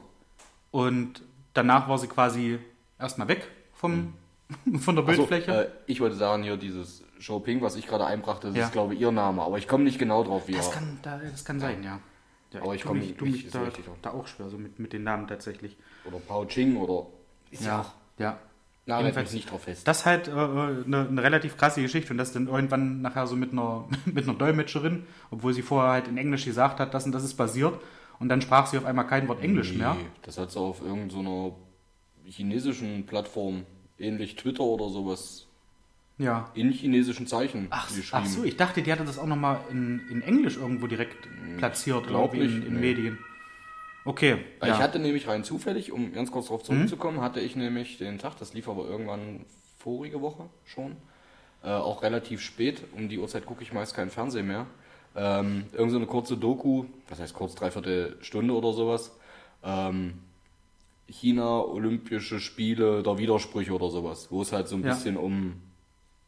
Und danach war sie quasi erstmal weg vom, von der Hm. Achso, Bildfläche. äh, ich wollte sagen, hier dieses Xiaoping, was ich gerade einbrachte, das Ja. ist glaube ich ihr Name, aber ich komme nicht genau drauf, wie das, er. kann, da, das kann sein, ja. Ja Aber ich tu komm mich, mich so da, da auch schwer, so mit, mit den Namen tatsächlich. Oder Pao Ching oder. Ist Ja, auch. ja. Na, halt Jedenfalls- mich nicht drauf fest. Das ist halt äh, eine, eine relativ krasse Geschichte und das dann irgendwann nachher so mit einer, mit einer Dolmetscherin, obwohl sie vorher halt in Englisch gesagt hat, das und das ist passiert und dann sprach sie auf einmal kein Wort Englisch mehr. Nee, Das hat sie auf irgendeiner chinesischen Plattform, ähnlich Twitter oder sowas, Ja. in chinesischen Zeichen Ach, geschrieben. ach so, ich dachte, die hatte das auch nochmal in, in Englisch irgendwo direkt platziert, glaub irgendwie in, in nee. Medien. Okay, Weil ja. Ich hatte nämlich rein zufällig, um ganz kurz darauf zurückzukommen, hatte ich nämlich den Tag, das lief aber irgendwann vorige Woche schon, äh, auch relativ spät, um die Uhrzeit gucke ich meist kein Fernsehen mehr, ähm, irgend so eine kurze Doku, was heißt kurz, dreiviertel Stunde oder sowas, ähm, China, Olympische Spiele der Widersprüche oder sowas, wo es halt so ein Ja. bisschen um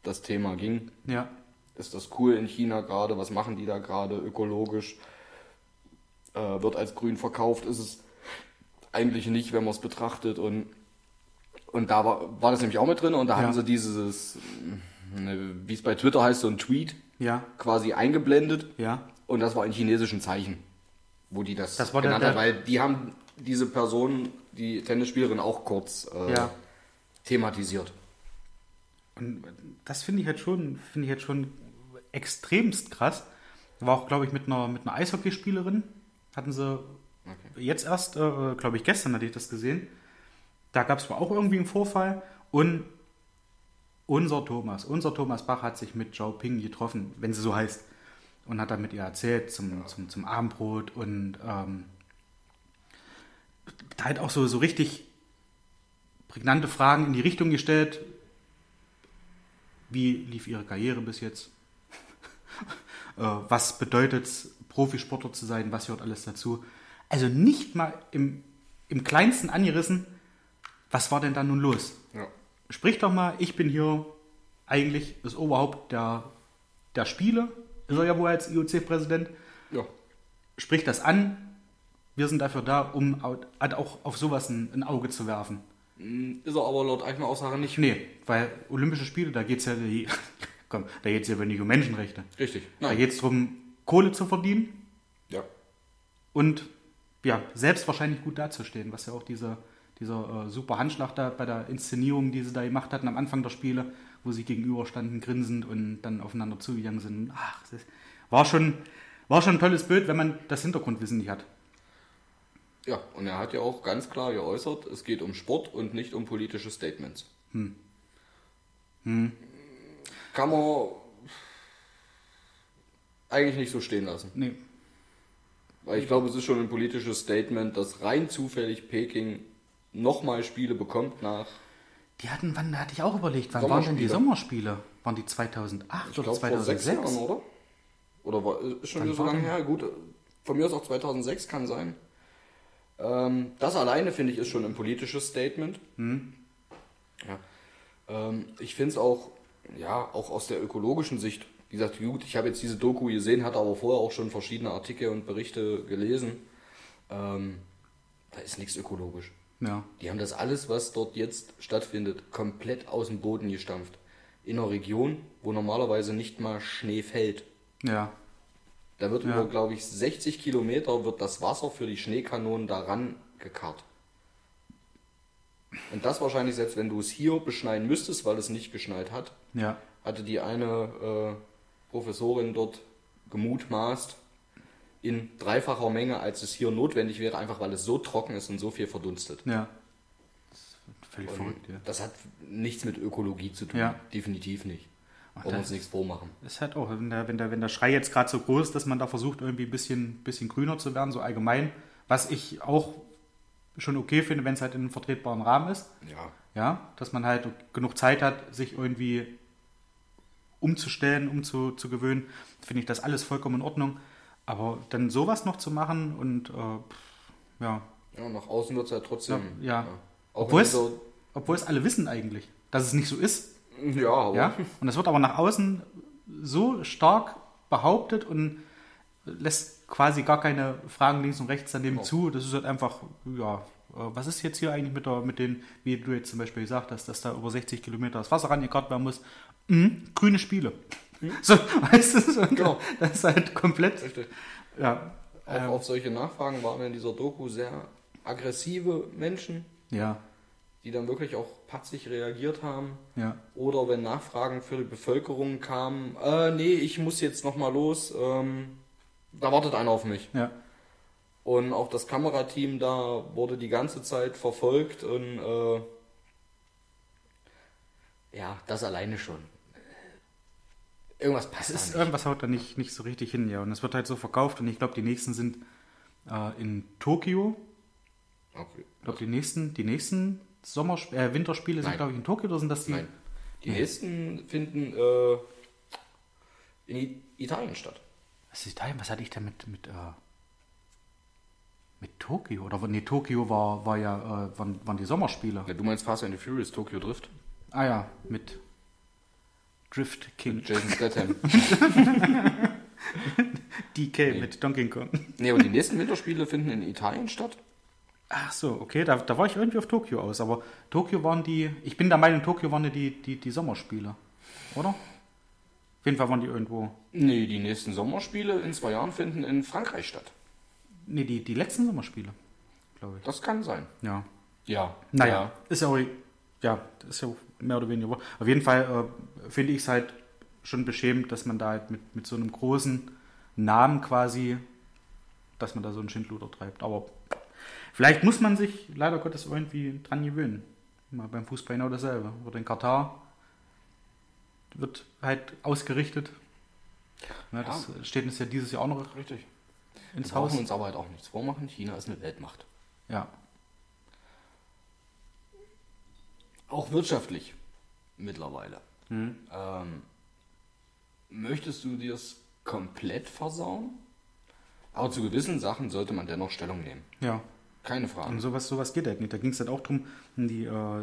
das Thema ging. ja. Ist das cool in China gerade? Was machen die da gerade ökologisch? Äh, wird als grün verkauft? Ist es eigentlich nicht, wenn man es betrachtet? Und, und da war, war das nämlich auch mit drin und da Ja. hatten sie dieses, ne, wie es bei Twitter heißt, so ein Tweet Ja, quasi eingeblendet ja. und das war in chinesischen Zeichen, wo die das, Das genannt hat, der- weil die haben diese Person, die Tennisspielerin, auch kurz äh, thematisiert. Und das finde ich halt schon, finde ich halt schon extremst krass. War auch, glaube ich, mit einer, mit einer Eishockeyspielerin. Hatten sie jetzt erst, äh, glaube ich, gestern hatte ich das gesehen. Da gab es auch irgendwie einen Vorfall. Und unser Thomas, unser Thomas Bach hat sich mit Zhao Ping getroffen, wenn sie so heißt. Und hat dann mit ihr erzählt zum, zum, zum Abendbrot und ähm, da halt auch so, so richtig prägnante Fragen in die Richtung gestellt. Wie lief ihre Karriere bis jetzt? Äh, was bedeutet es, Profisportler zu sein? Was gehört alles dazu? Also nicht mal im, im kleinsten angerissen, was war denn da nun los? Ja. Sprich doch mal, ich bin hier eigentlich das Oberhaupt der, der Spiele. Ist er ja wohl als IOC-Präsident. ja. Sprich das an. Wir sind dafür da, um au- auch auf sowas ein, ein Auge zu werfen. Ist er aber laut eigener Aussage nicht. Nee, weil Olympische Spiele, da geht es ja, komm, da geht es ja nicht um Menschenrechte. Richtig. Da Nein. geht es darum, Kohle zu verdienen Ja. und ja, selbst wahrscheinlich gut dazustehen, was ja auch dieser, dieser äh, super Handschlag da bei der Inszenierung, die sie da gemacht hatten am Anfang der Spiele, wo sie gegenüberstanden, grinsend und dann aufeinander zugegangen sind. Ach, das war, schon, war schon ein tolles Bild, wenn man das Hintergrundwissen nicht hat. Ja, und er hat ja auch ganz klar geäußert, es geht um Sport und nicht um politische Statements. Kann man eigentlich nicht so stehen lassen. Nee, Weil ich glaube, es ist schon ein politisches Statement, dass rein zufällig Peking nochmal Spiele bekommt nach, die hatten, wann da hatte ich auch überlegt, wann waren denn die Sommerspiele. Waren die 2008 ich oder glaube, vor sechs 2006? Jahren, oder? Oder war, ist schon Wann wieder so lange her? Gut, von mir aus auch 2006 kann sein. Ähm, das alleine, finde ich, ist schon ein politisches Statement. Hm. Ja. Ähm, ich finde es auch, ja, auch aus der ökologischen Sicht, wie gesagt, gut, ich habe jetzt diese Doku gesehen, hatte aber vorher auch schon verschiedene Artikel und Berichte gelesen. Ähm, da ist nichts ökologisch. Ja, Die haben das alles, was dort jetzt stattfindet, komplett aus dem Boden gestampft. In einer Region, wo normalerweise nicht mal Schnee fällt. ja, Da wird Ja. über, glaube ich, 60 Kilometer wird das Wasser für die Schneekanonen daran gekarrt. Und das wahrscheinlich selbst, wenn du es hier beschneien müsstest, weil es nicht geschneit hat, ja, hatte die eine äh, Professorin dort gemutmaßt, in dreifacher Menge, als es hier notwendig wäre, einfach weil es so trocken ist und so viel verdunstet. ja. Das ist völlig Und verrückt, ja. Das hat nichts mit Ökologie zu tun. Ja. Definitiv nicht. Wir das- uns nichts vormachen. ist halt auch, wenn der, wenn der, wenn der Schrei jetzt gerade so groß ist, dass man da versucht, irgendwie ein bisschen, bisschen grüner zu werden, so allgemein, was ich auch schon okay finde, wenn es halt in einem vertretbaren Rahmen ist. Ja. Ja, dass man halt genug Zeit hat, sich irgendwie umzustellen, umzugewöhnen, finde ich das alles vollkommen in Ordnung. Aber dann sowas noch zu machen und äh, pff, ja, ja, nach außen wird es halt trotzdem. Ja, ja. Auch Obwohl es, dieser, obwohl es alle wissen eigentlich, dass es nicht so ist. Ja, aber Ja? Und das wird aber nach außen so stark behauptet und lässt quasi gar keine Fragen links und rechts daneben Genau. zu. Das ist halt einfach, ja, äh, was ist jetzt hier eigentlich mit, der, mit den, wie du jetzt zum Beispiel gesagt hast, dass da über 60 Kilometer das Wasser rangekarrt werden muss? Mhm, grüne Spiele. So, weißt du, so? Genau. das ist halt komplett, richtig. ja, Auch ähm, auf solche Nachfragen waren in dieser Doku sehr aggressive Menschen, ja, die dann wirklich auch patzig reagiert haben. ja, Oder wenn Nachfragen für die Bevölkerung kamen, äh, nee, ich muss jetzt nochmal los, ähm, da wartet einer auf mich. ja, Und auch das Kamerateam da wurde die ganze Zeit verfolgt und äh, ja, das alleine schon. Irgendwas passt ist, irgendwas haut da nicht, nicht so richtig hin, ja. Und es wird halt so verkauft und ich glaube, die nächsten sind äh, in Tokio. Okay. Ich glaube, die nächsten, die nächsten Sommer äh, Winterspiele sind, Nein. glaube ich, in Tokio oder sind das die? Nein. Die Nee. nächsten finden äh, in Italien statt. Was ist Italien? Was hatte ich denn mit, mit, äh, mit Tokio? Oder nee, Tokio war, war ja, äh, waren, waren die Sommerspiele. Ja, du meinst Fast and the Furious Tokyo Drift? Ah ja, mit Drift King. Jason Statham. DK mit Donkey Kong. nee, aber die nächsten Winterspiele finden in Italien statt. Ach so, okay, da, da war ich irgendwie auf Tokio aus. Aber Tokio waren die, ich bin der Meinung, Tokio waren ja die, die, die Sommerspiele, oder? Auf jeden Fall waren die irgendwo. Nee, die nächsten Sommerspiele in zwei Jahren finden in Frankreich statt. Nee, die, die letzten Sommerspiele, glaube ich. Das kann sein. Ja. Ja. Naja, ist ja auch, ja, ist ja auch mehr oder weniger. Auf jeden Fall äh, finde ich es halt schon beschämend, dass man da halt mit, mit so einem großen Namen quasi, dass man da so einen Schindluder treibt. Aber vielleicht muss man sich leider Gottes irgendwie dran gewöhnen. Mal beim Fußball genau dasselbe. Oder in Katar wird halt ausgerichtet. Ja, das steht uns ja dieses Jahr auch noch Richtig. ins Wir Haus. uns aber halt auch nichts vormachen. China ist eine Weltmacht. Ja. Auch wirtschaftlich mittlerweile. Mhm. Ähm, möchtest du dir es komplett versauen? Aber zu gewissen Sachen sollte man dennoch Stellung nehmen. Ja. Keine Frage. Und sowas, sowas geht halt nicht. Da ging es halt auch darum, die äh,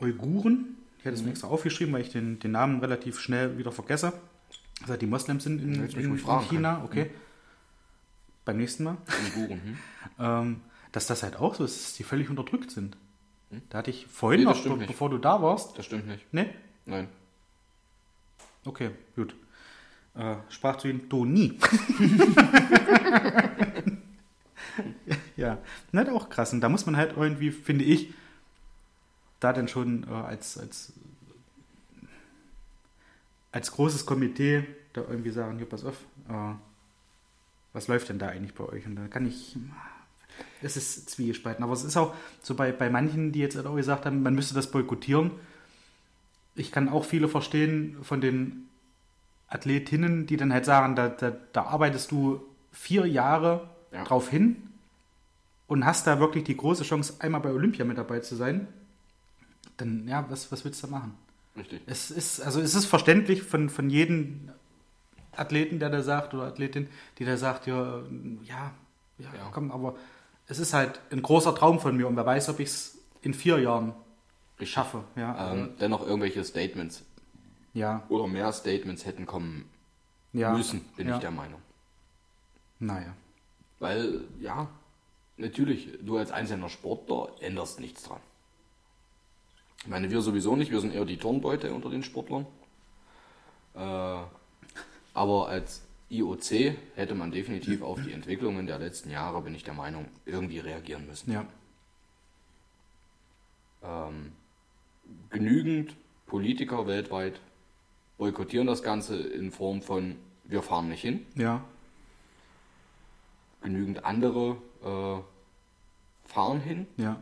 Uiguren, ich hatte es mir extra aufgeschrieben, weil ich den, den Namen relativ schnell wieder vergesse. Also die Moslems sind in, in, in China, können. okay. Beim nächsten Mal. Uiguren, hm? Ähm, dass das halt auch so ist, dass die völlig unterdrückt sind. Da hatte ich vorhin Nee, noch, be nicht. bevor du da warst, Das stimmt nicht. ne? Nein. Okay, gut. Äh, sprach zu ihm, ja, nicht auch krass. Und da muss man halt irgendwie, finde ich, da dann schon äh, als, als, als großes Komitee da irgendwie sagen, hier, pass auf, äh, was läuft denn da eigentlich bei euch? Und dann kann ich, es ist zwiegespalten. Aber es ist auch so bei, bei manchen, die jetzt halt auch gesagt haben, man müsste das boykottieren. Ich kann auch viele verstehen von den Athletinnen, die dann halt sagen, da, da, da arbeitest du vier Jahre Ja. drauf hin und hast da wirklich die große Chance, einmal bei Olympia mit dabei zu sein. Dann, ja, was, was willst du da machen? Richtig. Es ist, also es ist verständlich von, von jedem Athleten, der da sagt, oder Athletin, die da sagt, ja, ja, ja, Ja. komm, aber es ist halt ein großer Traum von mir und wer weiß, ob ich es in vier Jahren schaffe. Ja, also, Ähm, dennoch irgendwelche Statements ja, oder mehr Statements hätten kommen ja. müssen, bin ich der Meinung. Naja. Weil, ja, natürlich, du als einzelner Sportler änderst nichts dran. Ich meine, wir sowieso nicht, wir sind eher die Turnbeute unter den Sportlern. Äh, aber als IOC hätte man definitiv auf die Entwicklungen der letzten Jahre, bin ich der Meinung, irgendwie reagieren müssen. Ja. Ähm, genügend Politiker weltweit boykottieren das Ganze in Form von, wir fahren nicht hin. Ja. Genügend andere äh, fahren hin. Ja.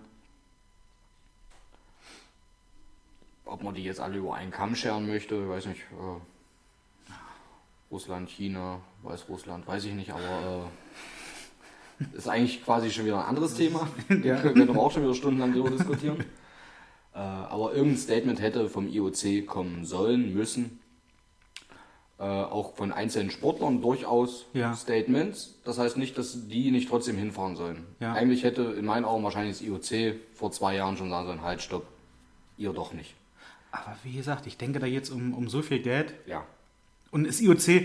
Ob man die jetzt alle über einen Kamm scheren möchte, ich weiß nicht. Äh, Russland, China, Weißrussland, weiß ich nicht, aber äh, ist eigentlich quasi schon wieder ein anderes Thema. Ja. Können wir auch schon wieder stundenlang darüber diskutieren. Äh, aber irgendein Statement hätte vom IOC kommen sollen, müssen. Äh, auch von einzelnen Sportlern durchaus Ja. Statements. Das heißt nicht, dass die nicht trotzdem hinfahren sollen. Ja. Eigentlich hätte in meinen Augen wahrscheinlich das IOC vor zwei Jahren schon sagen sollen, halt, stopp, ihr doch nicht. Aber wie gesagt, ich denke da jetzt um, um so viel Geld. Ja. Und das IOC äh,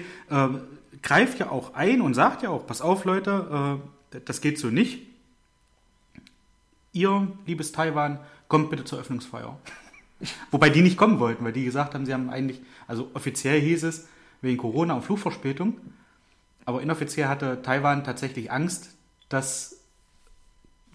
greift ja auch ein und sagt ja auch, pass auf Leute, äh, das geht so nicht. Ihr, liebes Taiwan, kommt bitte zur Öffnungsfeier. Wobei die nicht kommen wollten, weil die gesagt haben, sie haben eigentlich, also offiziell hieß es, wegen Corona und Flugverspätung. Aber inoffiziell hatte Taiwan tatsächlich Angst, dass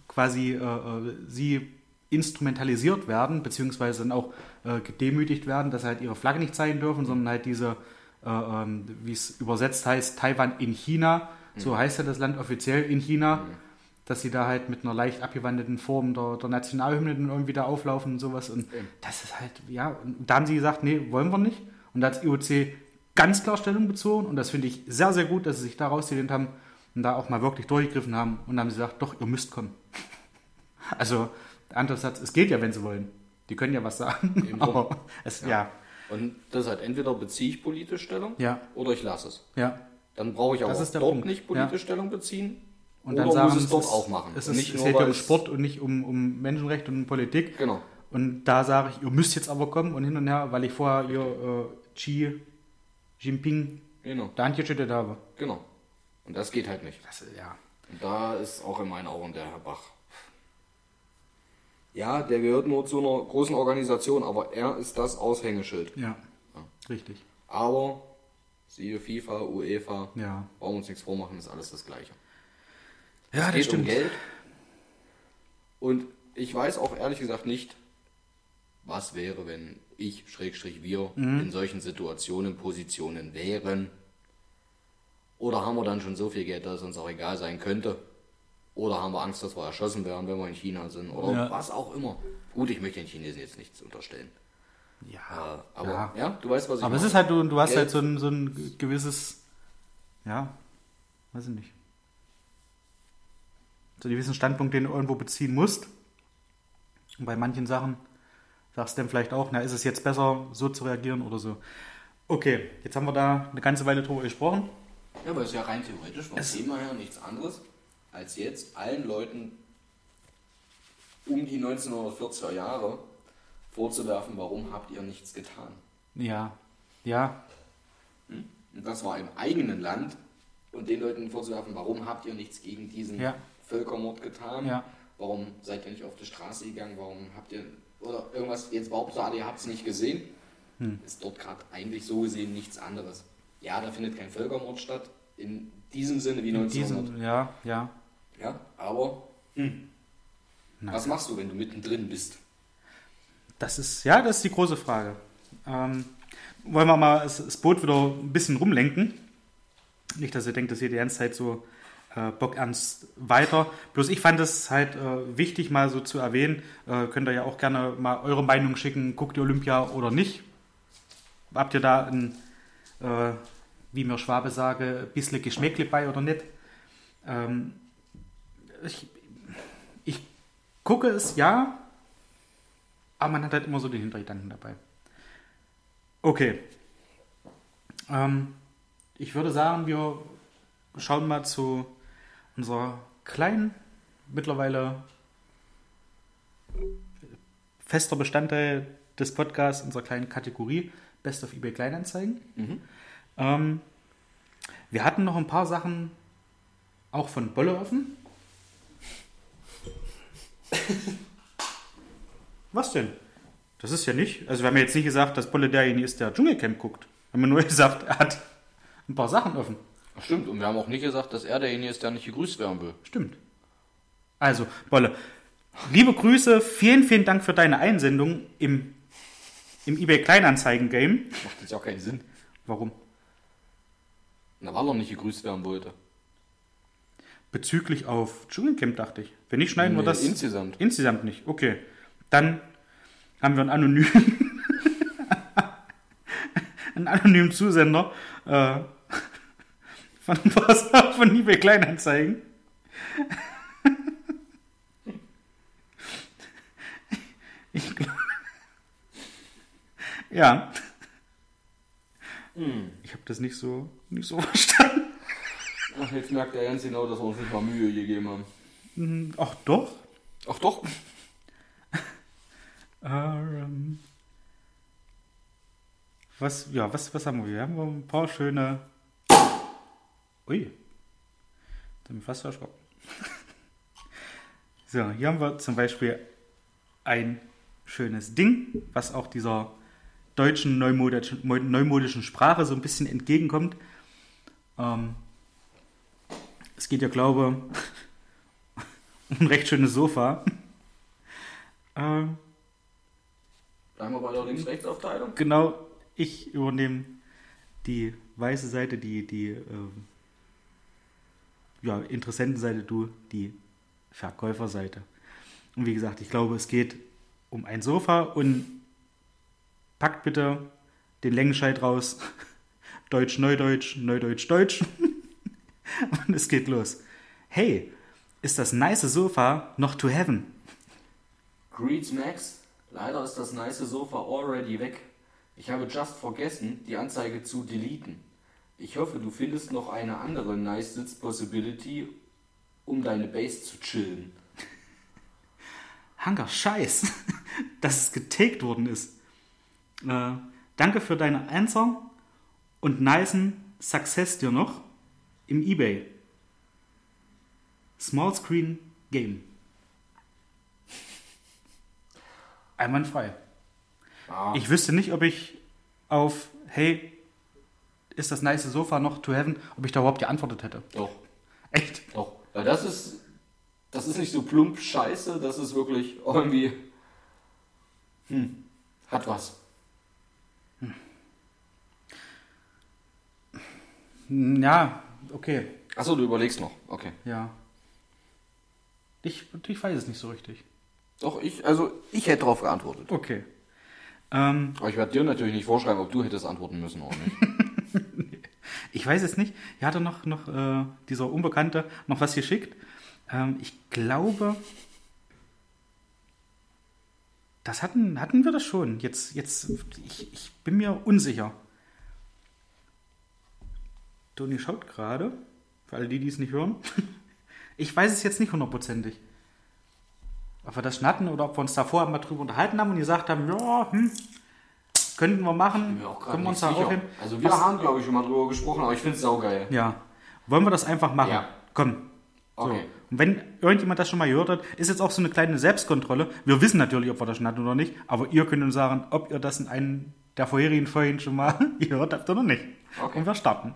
quasi äh, äh, sie instrumentalisiert werden, beziehungsweise dann auch äh, gedemütigt werden, dass sie halt ihre Flagge nicht zeigen dürfen, sondern halt diese, äh, ähm, wie es übersetzt heißt, Taiwan in China, so heißt ja das Land offiziell in China, dass sie da halt mit einer leicht abgewandelten Form der, der Nationalhymne dann irgendwie da auflaufen und sowas. Und Eben. das ist halt, ja, und da haben sie gesagt, nee, wollen wir nicht. Und da hat das IOC ganz klar Stellung bezogen und das finde ich sehr, sehr gut, dass sie sich da rausgelehnt haben und da auch mal wirklich durchgegriffen haben und haben sie gesagt, doch, ihr müsst kommen. Also, der andere Satz, es geht ja, wenn sie wollen. Die können ja was sagen, Eben aber es, ja. ja, Und das hat entweder beziehe ich politisch Stellung Ja. oder ich lasse es. ja. Dann brauche ich aber auch dort Punkt. nicht politisch Stellung beziehen. Und oder dann sagen muss es sie, dort ist- auch machen. Es, ist, nicht es nur, geht ja um Sport und nicht um, um Menschenrechte und um Politik. Genau. Und da sage ich, ihr müsst jetzt aber kommen und hin und her, weil ich vorher ihr äh, Xi Jinping Genau. da angeschüttet habe. Genau. Und das geht halt nicht. Das, ja. Und da ist auch in meinen Augen der Herr Bach. Ja, der gehört nur zu einer großen Organisation, aber er ist das Aushängeschild. Ja. Richtig. Aber siehe FIFA, UEFA, Ja. brauchen wir uns nichts vormachen, ist alles das Gleiche. Ja, es geht um Geld. Und ich weiß auch ehrlich gesagt nicht, was wäre, wenn ich, Schrägstrich wir, Mhm. in solchen Situationen, Positionen wären. Oder haben wir dann schon so viel Geld, dass es uns auch egal sein könnte. Oder haben wir Angst, dass wir erschossen werden, wenn wir in China sind. Oder Ja. was auch immer. Gut, ich möchte den Chinesen jetzt nichts unterstellen. Ja. Äh, aber ja. ja. du weißt, was ich Aber es meine. ist halt, du, du hast Geld- halt so ein, so ein gewisses, ja, weiß ich nicht. So einen gewissen Standpunkt, den du irgendwo beziehen musst. Und bei manchen Sachen sagst du dann vielleicht auch, na, ist es jetzt besser, so zu reagieren oder so. Okay, jetzt haben wir da eine ganze Weile drüber gesprochen. Ja, aber es ist ja rein theoretisch vom Thema her nichts anderes, als jetzt allen Leuten um die 1940er Jahre vorzuwerfen, warum habt ihr nichts getan? Ja, ja, Und das war im eigenen Land und den Leuten vorzuwerfen, warum habt ihr nichts gegen diesen Ja. Völkermord getan? Ja. Warum seid ihr nicht auf die Straße gegangen? Warum habt ihr oder irgendwas, jetzt behauptet ihr alle, ihr habt es nicht gesehen. ist dort gerade eigentlich so gesehen nichts anderes. Ja, da findet kein Völkermord statt, in diesem Sinne wie 1900. Diesen, ja, ja. Ja, aber hm. was machst du, wenn du mittendrin bist? Das ist, ja, das ist die große Frage. Ähm, wollen wir mal das Boot wieder ein bisschen rumlenken? Nicht, dass ihr denkt, dass ihr die ganze Zeit so äh, bockernst weiter. Bloß ich fand es halt äh, wichtig, mal so zu erwähnen. Äh, könnt ihr ja auch gerne mal eure Meinung schicken. Guckt ihr Olympia oder nicht? Habt ihr da ein, äh, wie mir Schwabe sage, ein bisschen Geschmäckle bei oder nicht? Ähm, ich, ich gucke es ja, aber man hat halt immer so den Hintergedanken dabei. Okay. Ähm, ich würde sagen, wir schauen mal zu unserer kleinen, mittlerweile fester Bestandteil des Podcasts, unserer kleinen Kategorie Best of eBay Kleinanzeigen. Ähm, wir hatten noch ein paar Sachen auch von Bolle offen. Was denn? Das ist ja nicht. Also wir haben ja jetzt nicht gesagt, dass Bolle derjenige ist, der Dschungelcamp guckt. Wir haben nur gesagt, er hat ein paar Sachen offen. Stimmt, und wir haben auch nicht gesagt, dass er derjenige ist, der nicht gegrüßt werden will. Stimmt. Also, Bolle, liebe Grüße, vielen, vielen Dank für deine Einsendung im, im eBay Kleinanzeigen-Game. Macht jetzt auch keinen Sinn. Warum? Na, weil er nicht gegrüßt werden wollte. Bezüglich auf Dschungelcamp, dachte ich. Wenn nicht, schneiden wir Nee, das. insgesamt. Insgesamt nicht. Okay. Dann haben wir einen anonymen, einen anonymen Zusender äh, von, von eBay Kleinanzeigen. Ich glaube. Ja. Ich habe das nicht so, nicht so verstanden. Ach, jetzt merkt er ganz genau, dass wir uns nicht mal Mühe gegeben haben. Hm, Ach doch. Ach doch. Ähm, was, ja, was, was haben wir? Wir haben ein paar schöne. Ui. Da bin ich fast erschrocken. so, hier haben wir zum Beispiel ein schönes Ding, was auch dieser deutschen neumodischen, neumodischen Sprache so ein bisschen entgegenkommt. Ähm, es geht ja, glaube um ein recht schönes Sofa. Ähm, Bleiben wir bei der Links-Rechts-Aufteilung. Genau, ich übernehme die weiße Seite, die, die ähm, ja, Interessentenseite, du die Verkäuferseite. Und wie gesagt, ich glaube, es geht um ein Sofa und packt bitte den Längenscheid raus. Deutsch, Neudeutsch, Neudeutsch, Deutsch. und es geht los. Hey, ist das nice Sofa noch to heaven? Greets Max. Leider ist das nice Sofa already weg. Ich habe just vergessen, die Anzeige zu deleten. Ich hoffe, du findest noch eine andere nice Sitz Possibility, um deine Base zu chillen. Hanker, scheiß, dass es getaked worden ist. Äh, danke für deine Answer und nicen Success dir noch im Ebay. Small Screen Game. Einwandfrei. Ah, Ich wüsste nicht, ob ich auf Hey, ist das nice Sofa noch to heaven, ob ich da überhaupt geantwortet hätte. doch, Echt? doch. Weil das ist, das ist nicht so plump scheiße, das ist wirklich irgendwie, hm, hat was. Hm, Ja, okay. Achso, du überlegst noch. Okay. Ja. Ich, ich weiß es nicht so richtig. Doch, ich, also ich hätte darauf geantwortet. Okay. Ähm, Aber ich werde dir natürlich nicht vorschreiben, ob du hättest antworten müssen oder nicht. Ich weiß es nicht. Hier hatte noch, noch äh, dieser Unbekannte noch was geschickt. Ähm, ich glaube, das hatten, hatten wir das schon. Jetzt, jetzt, ich, ich bin mir unsicher. Toni schaut gerade, für alle die, die es nicht hören. Ich weiß es jetzt nicht hundertprozentig. Ob wir das schon hatten oder ob wir uns da vorher mal drüber unterhalten haben und gesagt haben, ja, hm, könnten wir machen, auch gerade können wir uns da sicher. aufheben. Also wir haben, glaube ich, schon mal drüber gesprochen, aber ich finde es saugeil. Ja. Wollen wir das einfach machen? Ja. Komm. So. Okay. Und wenn irgendjemand das schon mal gehört hat, ist jetzt auch so eine kleine Selbstkontrolle. Wir wissen natürlich, ob wir das schon hatten oder nicht, aber ihr könnt uns sagen, ob ihr das in einem der vorherigen Folgen schon mal gehört habt oder nicht. Okay. Und wir starten.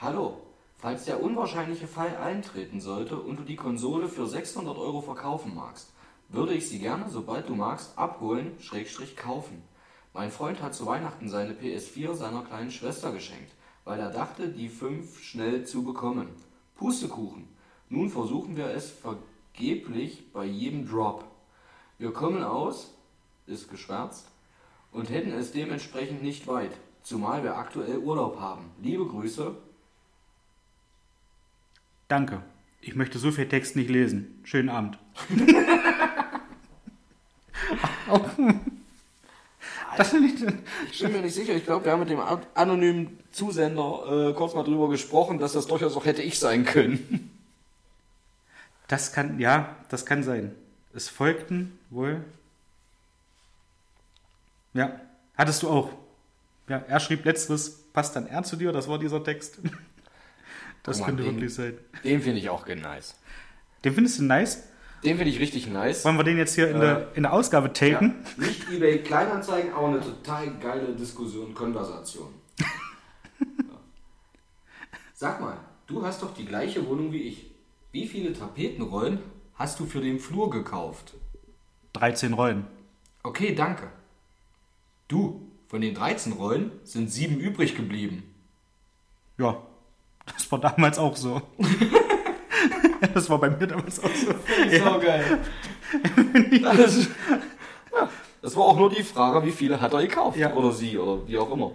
Hallo. Falls der unwahrscheinliche Fall eintreten sollte und du die Konsole für 600 Euro verkaufen magst, würde ich sie gerne, sobald du magst, abholen, Schrägstrich kaufen. Mein Freund hat zu Weihnachten seine PS4 seiner kleinen Schwester geschenkt, weil er dachte, die 5 schnell zu bekommen. Pustekuchen. Nun versuchen wir es vergeblich bei jedem Drop. Wir kommen aus, ist geschwärzt, und hätten es dementsprechend nicht weit, zumal wir aktuell Urlaub haben. Liebe Grüße, Danke. Ich möchte so viel Text nicht lesen. Schönen Abend. das finde ich. Bin mir nicht sicher. Ich glaube, wir haben mit dem an- anonymen Zusender äh, kurz mal drüber gesprochen, dass das durchaus auch hätte ich sein können. Das kann, ja, das kann sein. Es folgten wohl. Ja, hattest du auch. Ja, er schrieb letzteres, passt dann er zu dir, das war dieser Text. Das Guck mal, könnte den- wirklich sein. Den finde ich auch nice. Den findest du nice? Den finde ich richtig nice. Wollen wir den jetzt hier in, Äh, der, in der Ausgabe Ja, taken? nicht eBay Kleinanzeigen, aber eine total geile Diskussion, Konversation. Ja. Sag mal, du hast doch die gleiche Wohnung wie ich. Wie viele Tapetenrollen hast du für den Flur gekauft? 13 Rollen. Okay, danke. Du, von den 13 Rollen sind sieben übrig geblieben. Ja, das war damals auch so. das war bei mir damals auch so. Ja. So geil. Das, ja, das war auch nur die Frage, wie viele hat er gekauft? Ja. Oder sie, oder wie auch immer.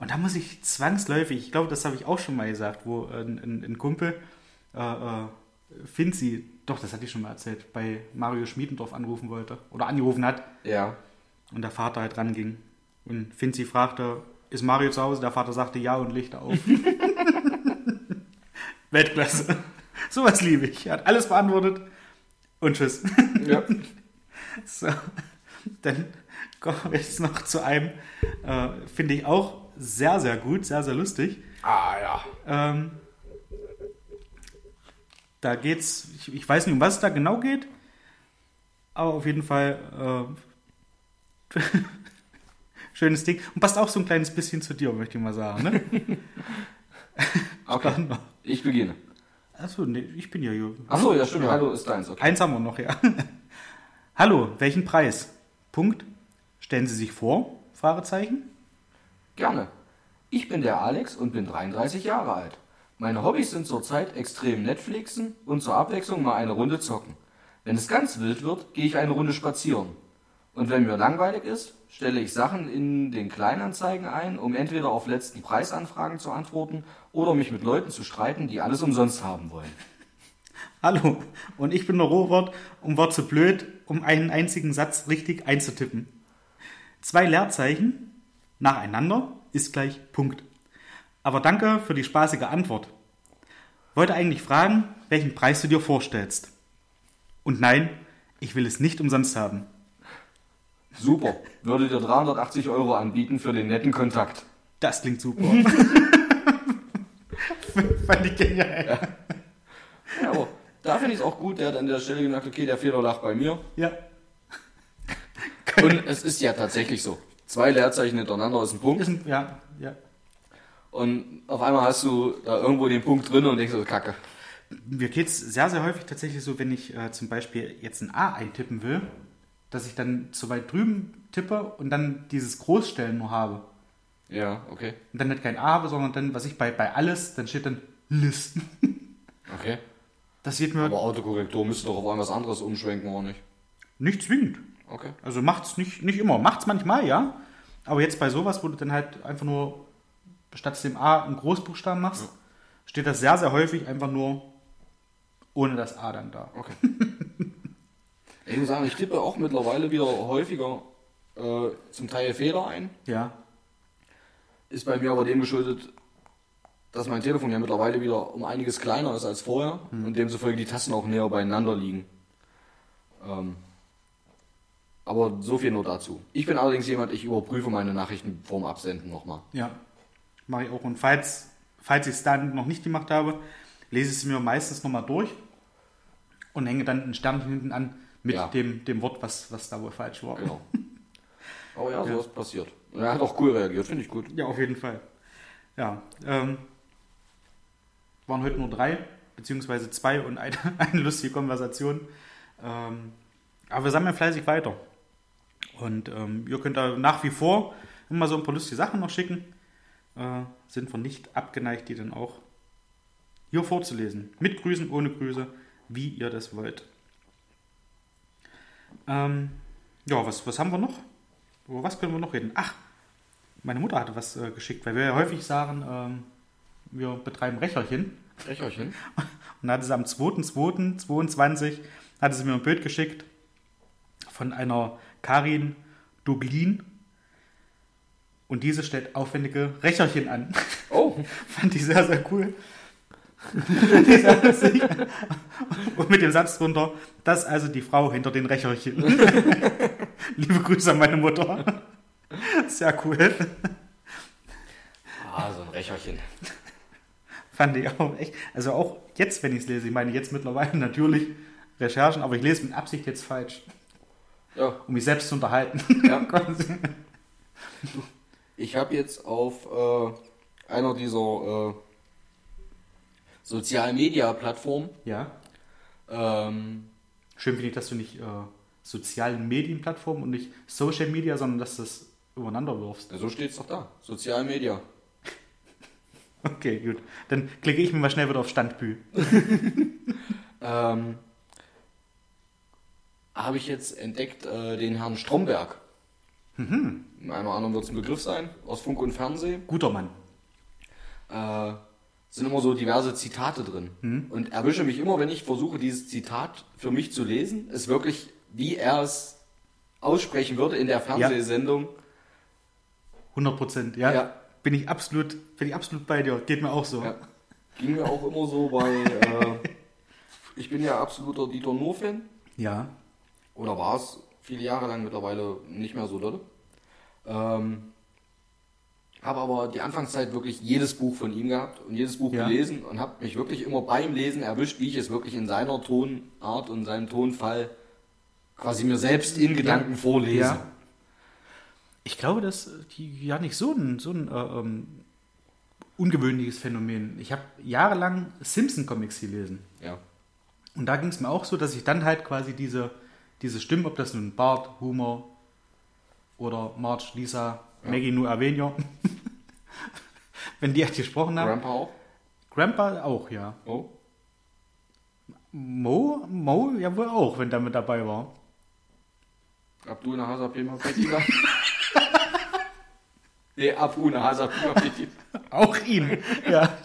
Und da muss ich zwangsläufig, ich glaube, das habe ich auch schon mal gesagt, wo ein, ein, ein Kumpel, äh, äh, Finzi, doch, das hatte ich schon mal erzählt, bei Mario Schmiedendorf anrufen wollte oder angerufen hat Ja. und der Vater halt ranging. Und Finzi fragte, ist Mario zu Hause? Der Vater sagte ja und Lichter auf. Weltklasse. Sowas liebe ich. Er hat alles beantwortet und tschüss. ja. So, dann kommen wir jetzt noch zu einem, äh, finde ich auch sehr, sehr gut, sehr, sehr lustig. Ah ja. Ähm, da geht's, ich, ich weiß nicht, um was es da genau geht, aber auf jeden Fall äh, schönes Ding. Und passt auch so ein kleines bisschen zu dir, möchte ich mal sagen. Ne? Okay. Ich beginne. Achso, nee, ich bin ja hier. Achso, ja stimmt. Hallo ist deins, okay. Eins haben wir noch, ja. Hallo, welchen Preis? Punkt. Stellen Sie sich vor? Fragezeichen. Gerne. Ich bin der Alex und bin 33 Jahre alt. Meine Hobbys sind zurzeit extrem Netflixen und zur Abwechslung mal eine Runde zocken. Wenn es ganz wild wird, gehe ich eine Runde spazieren. Und wenn mir langweilig ist, stelle ich Sachen in den Kleinanzeigen ein, um entweder auf letzten Preisanfragen zu antworten oder mich mit Leuten zu streiten, die alles umsonst haben wollen. Hallo, und ich bin der Robert und war zu blöd, um einen einzigen Satz richtig einzutippen. Zwei Leerzeichen nacheinander ist gleich Punkt. Aber danke für die spaßige Antwort. Wollte eigentlich fragen, welchen Preis du dir vorstellst. Und nein, ich will es nicht umsonst haben. Super. Würde dir 380 Euro anbieten für den netten Kontakt. Das klingt super. Fand ich genial. Ja, aber da finde ich es auch gut, der hat an der Stelle gemerkt, okay, der Fehler lag bei mir. Ja. Und es ist ja tatsächlich so. Zwei Leerzeichen hintereinander ist ein Punkt. Ist ein, ja, ja. Und auf einmal hast du da irgendwo den Punkt drin und denkst so, Kacke. Mir geht es sehr, sehr häufig tatsächlich so, wenn ich äh, zum Beispiel jetzt ein A eintippen will, dass ich dann zu weit drüben tippe und dann dieses Großstellen nur habe. Ja, okay. Und dann nicht kein A habe, sondern dann, was ich bei, bei alles, dann steht dann Listen. Okay. Das geht mir Aber Autokorrektur müsste doch auf einmal was anderes umschwenken, oder nicht? nicht zwingend. Okay. Also macht's nicht, nicht immer. Macht's manchmal, ja. Aber jetzt bei sowas, wo du dann halt einfach nur statt dem A einen Großbuchstaben machst, steht das sehr, sehr häufig einfach nur ohne das A dann da. Okay. ich muss sagen, ich tippe auch mittlerweile wieder häufiger äh, zum Teil Fehler ein. Ja. Ist bei mir aber dem geschuldet, dass mein Telefon ja mittlerweile wieder um einiges kleiner ist als vorher und demzufolge die Tasten auch näher beieinander liegen. Ähm, aber so viel nur dazu. Ich bin allerdings jemand, ich überprüfe meine Nachrichten vorm Absenden nochmal. Ja, mache ich auch. Und falls, falls ich es dann noch nicht gemacht habe, lese ich es mir meistens nochmal durch Und hänge dann ein Sternchen hinten an mit Ja. dem, dem Wort, was, was da wohl falsch war. Genau. Aber ja, sowas passiert. Und er hat auch cool reagiert, finde ich gut. Ja, auf jeden Fall. Ja, ähm, waren heute nur drei, beziehungsweise zwei und eine, eine lustige Konversation. Ähm, aber wir sammeln fleißig weiter. Und ähm, ihr könnt da nach wie vor immer so ein paar lustige Sachen noch schicken. Äh, sind wir nicht abgeneigt, die dann auch hier vorzulesen. Mit Grüßen, ohne Grüße, wie ihr das wollt. Ähm, ja, was, was haben wir noch? Über was können wir noch reden? Ach, meine Mutter hatte was äh, geschickt, weil wir ja häufig sagen, ähm, wir betreiben Recherchen. Recherchen. Und da hatte sie am 2.2.22 hatte sie mir ein Bild geschickt von einer Karin Duglin. Und diese stellt aufwendige Recherchen an. Oh, Fand ich sehr, sehr cool. Fand ich sehr lustig. Und mit dem Satz drunter, das ist also die Frau hinter den Recherchen. Liebe Grüße an meine Mutter. Sehr cool. ah, so ein Recherchen. Fand ich auch echt. Also auch jetzt, wenn ich es lese, ich meine jetzt mittlerweile natürlich Recherchen, aber ich lese mit Absicht jetzt falsch, Ja, um mich selbst zu unterhalten. Ja. Ich habe jetzt auf äh, einer dieser äh, sozialen Media Plattformen ja. ähm, Schön finde ich, dass du nicht äh, sozialen Medienplattformen und nicht Social Media, sondern dass du das übereinander wirfst. so steht es doch da. Sozial Media. Okay, gut. Dann klicke ich mir mal schnell wieder auf Standbü. Ähm, habe ich jetzt entdeckt äh, den Herrn Stromberg. Mhm. Einem oder anderen wird es ein Begriff sein, aus Funk und Fernsehen. Guter Mann. Äh, sind immer so diverse Zitate drin. Und erwische mich immer, wenn ich versuche, dieses Zitat für mich zu lesen, ist wirklich, wie er es aussprechen würde in der Fernsehsendung. 100 Prozent, ja. Ja. Bin ich absolut, bin ich absolut bei dir. Geht mir auch so. Ja. Ging mir auch immer so bei. Äh, ich bin ja absoluter Dieter Nuhr-Fan. ja. Oder war es viele Jahre lang mittlerweile nicht mehr so dolle. Ähm, habe aber die Anfangszeit wirklich jedes Buch von ihm gehabt und jedes Buch Ja. gelesen und habe mich wirklich immer beim Lesen erwischt, wie ich es wirklich in seiner Tonart und seinem Tonfall quasi mir selbst in Gedanken vorlese. Ja. Ich glaube, das ist ja nicht so ein, so ein äh, ähm, ungewöhnliches Phänomen. Ich habe jahrelang Simpson-Comics gelesen. Ja. Und da ging es mir auch so, dass ich dann halt quasi diese, diese Stimmen, ob das nun Bart, Humor oder Marge, Lisa, Maggie, Nu Avenio, wenn die halt gesprochen haben. Grandpa auch? Grandpa auch, ja. Oh. Mo, Mo ja wohl auch, wenn der mit dabei war. Abdul Nahasa Pima Petit. nee, Abu Nahasa Pima Petit. Auch ihn, ja.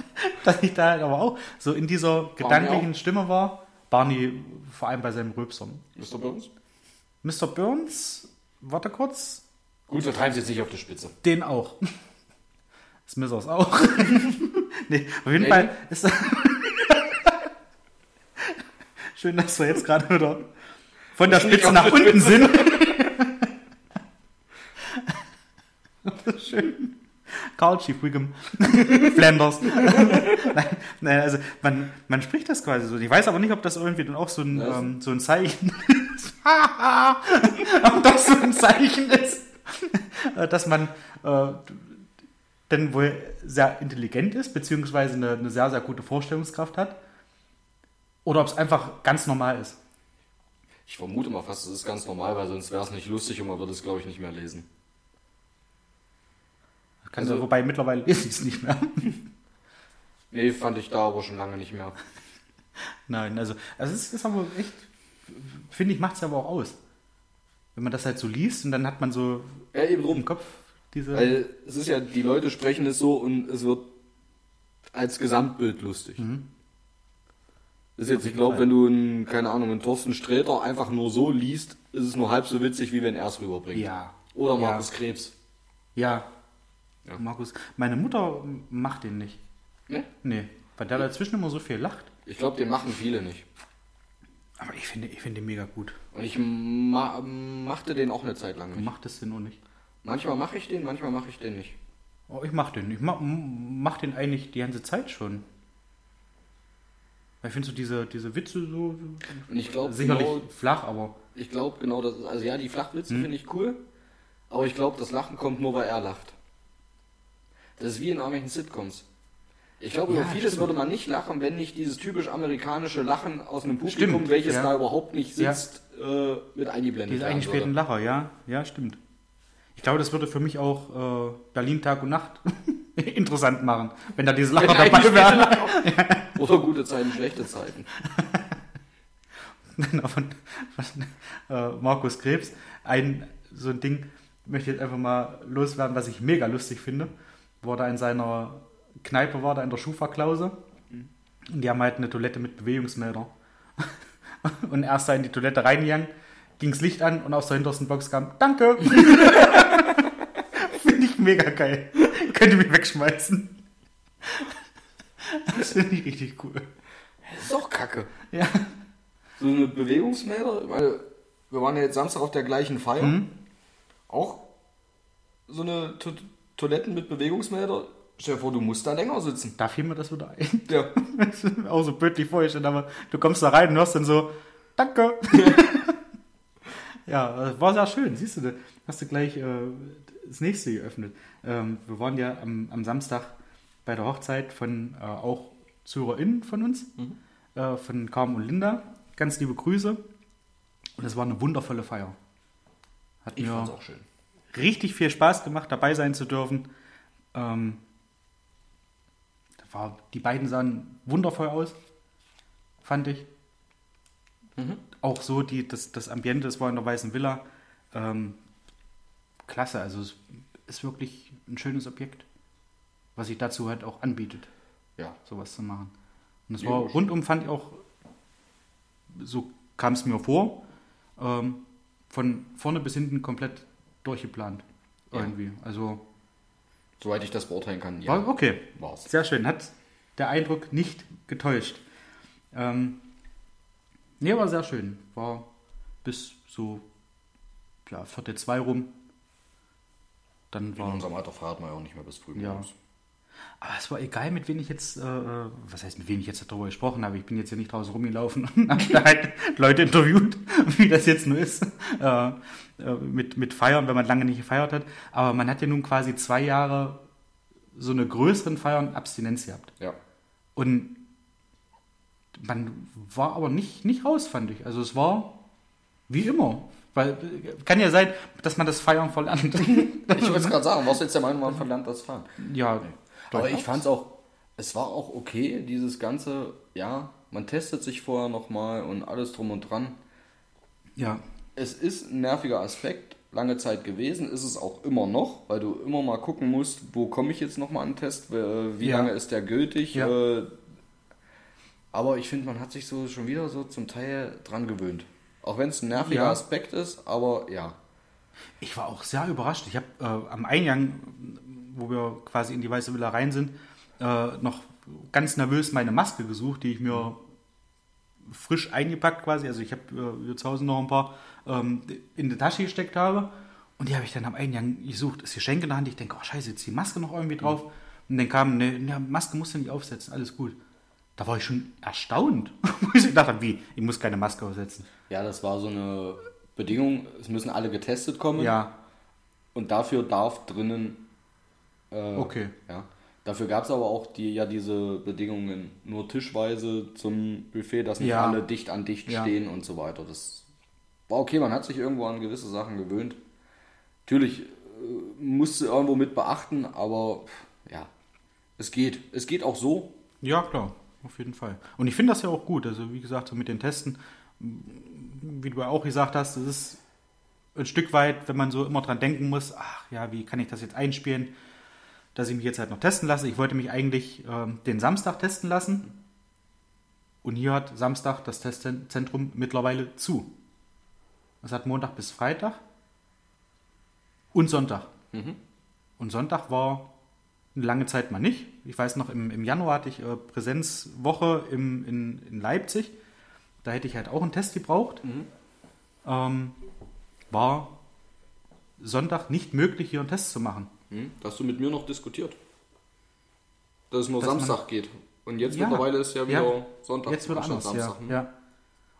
Dass ich da halt aber auch so in dieser gedanklichen Stimme war. Barney, vor allem bei seinem Rülpsern. Mr. Burns? Mr. Burns, warte kurz, Gut, wir treiben es jetzt nicht auf die Spitze. den auch. Smithers auch. nee, auf jeden. Fall ist Schön, dass wir jetzt gerade wieder von der Spitze nach der unten sind. Schön. Carl Chief Wiggum. Flanders. nein, nein, also man, man spricht das quasi so. Ich weiß aber nicht, ob das irgendwie dann auch so ein, ähm, so ein Zeichen ist. ob das so ein Zeichen ist, dass man äh, denn wohl sehr intelligent ist, beziehungsweise eine, eine sehr, sehr gute Vorstellungskraft hat. Oder ob es einfach ganz normal ist. Ich vermute mal fast, es ist ganz normal, weil sonst wäre es nicht lustig und man würde es, glaube ich, nicht mehr lesen. Kann Also- wobei mittlerweile lese ich es nicht mehr. Nee, fand ich da aber schon lange nicht mehr. Nein, also, also es ist aber echt, finde ich, macht es aber auch aus. Wenn man das halt so liest und dann hat man so Ja, eben im drum. Kopf diese. Weil es ist ja, die Leute sprechen es so und es wird als Gesamtbild lustig. Das ist jetzt, ich glaube, wenn du einen, keine Ahnung, einen Thorsten Sträter einfach nur so liest, ist es nur halb so witzig, wie wenn er es rüberbringt. ja. Oder Ja. Markus Krebs. Ja. Ja. Markus. Meine Mutter macht den nicht. Ne? Nee. Weil der dazwischen immer so viel lacht. Ich glaube, den machen viele nicht. Aber ich finde, ich finde den mega gut. Und ich ma machte den auch eine Zeit lang Du nicht. machst das den nur nicht. Manchmal mache ich den, manchmal mache ich den nicht. Oh, ich mach den. Ich mach, mach den eigentlich die ganze Zeit schon. Weil ich finde so diese, diese Witze so Und ich glaube, sicherlich genau, flach, aber ich glaube genau das. ist- Also ja, die Flachwitze Hm. finde ich cool. Aber ich glaube, das Lachen kommt nur, weil er lacht. Das ist wie in irgendwelchen Sitcoms. Ich glaube, Ja, über vieles stimmt. würde man nicht lachen, wenn nicht dieses typisch amerikanische Lachen aus einem Publikum, Stimmt, welches ja. da überhaupt nicht sitzt, äh, mit eingeblendet diese eingespielten. Lacher, ja, ja, stimmt. Ich glaube, das würde für mich auch äh, Berlin Tag und Nacht interessant machen, wenn da diese Lacher dabei wären. Lacher. Oder gute Zeiten, schlechte Zeiten. Genau, von, von äh, Markus Krebs. Ein so ein Ding möchte ich jetzt einfach mal loswerden, was ich mega lustig finde. Wo er da in seiner Kneipe war, da in der Schufa-Klause. Und die haben halt eine Toilette mit Bewegungsmelder. Und erst da in die Toilette reingegangen, ging das Licht an und aus der hintersten Box kam, danke! finde ich mega geil. Könnt ihr mich wegschmeißen. Das finde ich richtig cool. Das ist doch kacke. Ja. So eine Bewegungsmelder, weil wir waren ja jetzt Samstag auf der gleichen Feier. Mhm. Auch so eine to Toiletten mit Bewegungsmelder. Stell dir vor, du musst da länger sitzen. Da fiel mir das wieder ein. Ja. Das ist auch so bildlich vorgestellt, aber du kommst da rein und hörst dann so, danke. ja, war sehr schön, siehst du, da hast du gleich äh, das nächste geöffnet. Ähm, wir waren ja am, am Samstag bei der Hochzeit von äh, auch ZuhörerInnen von uns, äh, von Carmen und Linda. Ganz liebe Grüße. Und es war eine wundervolle Feier. Hat Ich mir fand's auch schön. richtig viel Spaß gemacht, dabei sein zu dürfen. Ähm, war, die beiden sahen wundervoll aus, fand ich. Mhm. Auch so, die, das, das Ambiente, das war in der Weißen Villa. Ähm, klasse, also es ist wirklich ein schönes Objekt, was sich dazu halt auch anbietet, Ja. sowas zu machen. Und es Ja, war rundum, fand ich auch, so kam es mir vor, ähm, von vorne bis hinten komplett durchgeplant. Ja. Irgendwie. Also Soweit ich das beurteilen kann, ja. war okay. War's. Sehr schön. Hat der Eindruck nicht getäuscht. Ähm, nee, war sehr schön. War bis so ja, Viertel zwei rum. Dann In war. unserem Alter fahrt man ja auch nicht mehr bis früh Ja. morgens. Aber es war egal, mit wem ich jetzt, äh, äh, was heißt, mit wem ich jetzt darüber gesprochen habe. Ich bin jetzt hier nicht draußen rumgelaufen und habe da halt Leute interviewt, wie das jetzt nur ist, äh, äh, mit, mit Feiern, wenn man lange nicht gefeiert hat. Aber man hat ja nun quasi zwei Jahre so eine größeren Feiern Abstinenz gehabt. Ja. Und man war aber nicht, nicht raus, fand ich. Also es war wie immer. Weil äh, kann ja sein, dass man das Feiern verlernt. Ich wollte es gerade sagen, warst du jetzt der Meinung, man verlernt das Fahren? ja, Aber ich fand es auch, es war auch okay, dieses ganze, ja, man testet sich vorher nochmal und alles drum und dran. Ja, Es ist ein nerviger Aspekt, lange Zeit gewesen, ist es auch immer noch, weil du immer mal gucken musst, wo komme ich jetzt nochmal an den Test, wie Ja. lange ist der gültig. Ja. Äh, aber ich finde, man hat sich so schon wieder so zum Teil dran gewöhnt. Auch wenn es ein nerviger Ja. Aspekt ist, aber ja. Ich war auch sehr überrascht. Ich habe äh, am Eingang, wo wir quasi in die Weiße Villa rein sind, äh, noch ganz nervös meine Maske gesucht, die ich mir frisch eingepackt quasi, also ich habe äh, zu Hause noch ein paar ähm, in die Tasche gesteckt habe und die habe ich dann am Eingang gesucht. Das Geschenk in der Hand, ich denke, oh scheiße, jetzt die Maske noch irgendwie drauf. Und dann kam, ne, ne, Maske musst du nicht aufsetzen, alles gut. Da war ich schon erstaunt. Wo ich gedacht habe, wie, ich muss keine Maske aufsetzen. Ja, das war so eine Bedingung, es müssen alle getestet kommen Ja, und dafür darf drinnen. Äh, okay. Ja. Dafür gab es aber auch die, ja diese Bedingungen nur tischweise zum Buffet, dass nicht Ja. alle dicht an dicht Ja. stehen und so weiter. Das war okay, man hat sich irgendwo an gewisse Sachen gewöhnt. Natürlich äh, musste irgendwo mit beachten, aber ja, es geht. Es geht auch so. Ja, klar, auf jeden Fall. Und ich finde das ja auch gut. Also, wie gesagt, so mit den Testen, wie du auch gesagt hast, es ist ein Stück weit, wenn man so immer dran denken muss, ach ja, wie kann ich das jetzt einspielen, dass ich mich jetzt halt noch testen lasse. Ich wollte mich eigentlich ähm, den Samstag testen lassen. Und hier hat Samstag das Testzentrum mittlerweile zu. Es hat Montag bis Freitag und Sonntag. Und Sonntag war eine lange Zeit mal nicht. Ich weiß noch, im, im Januar hatte ich äh, Präsenzwoche im, in, in Leipzig. Da hätte ich halt auch einen Test gebraucht. Ähm, war Sonntag nicht möglich, hier einen Test zu machen. Hm? Da hast du mit mir noch diskutiert. Dass es nur Dass Samstag geht. Und jetzt Ja. mittlerweile ist ja wieder Ja. Sonntag Jetzt wird anders, ja. Samstag, ne? ja.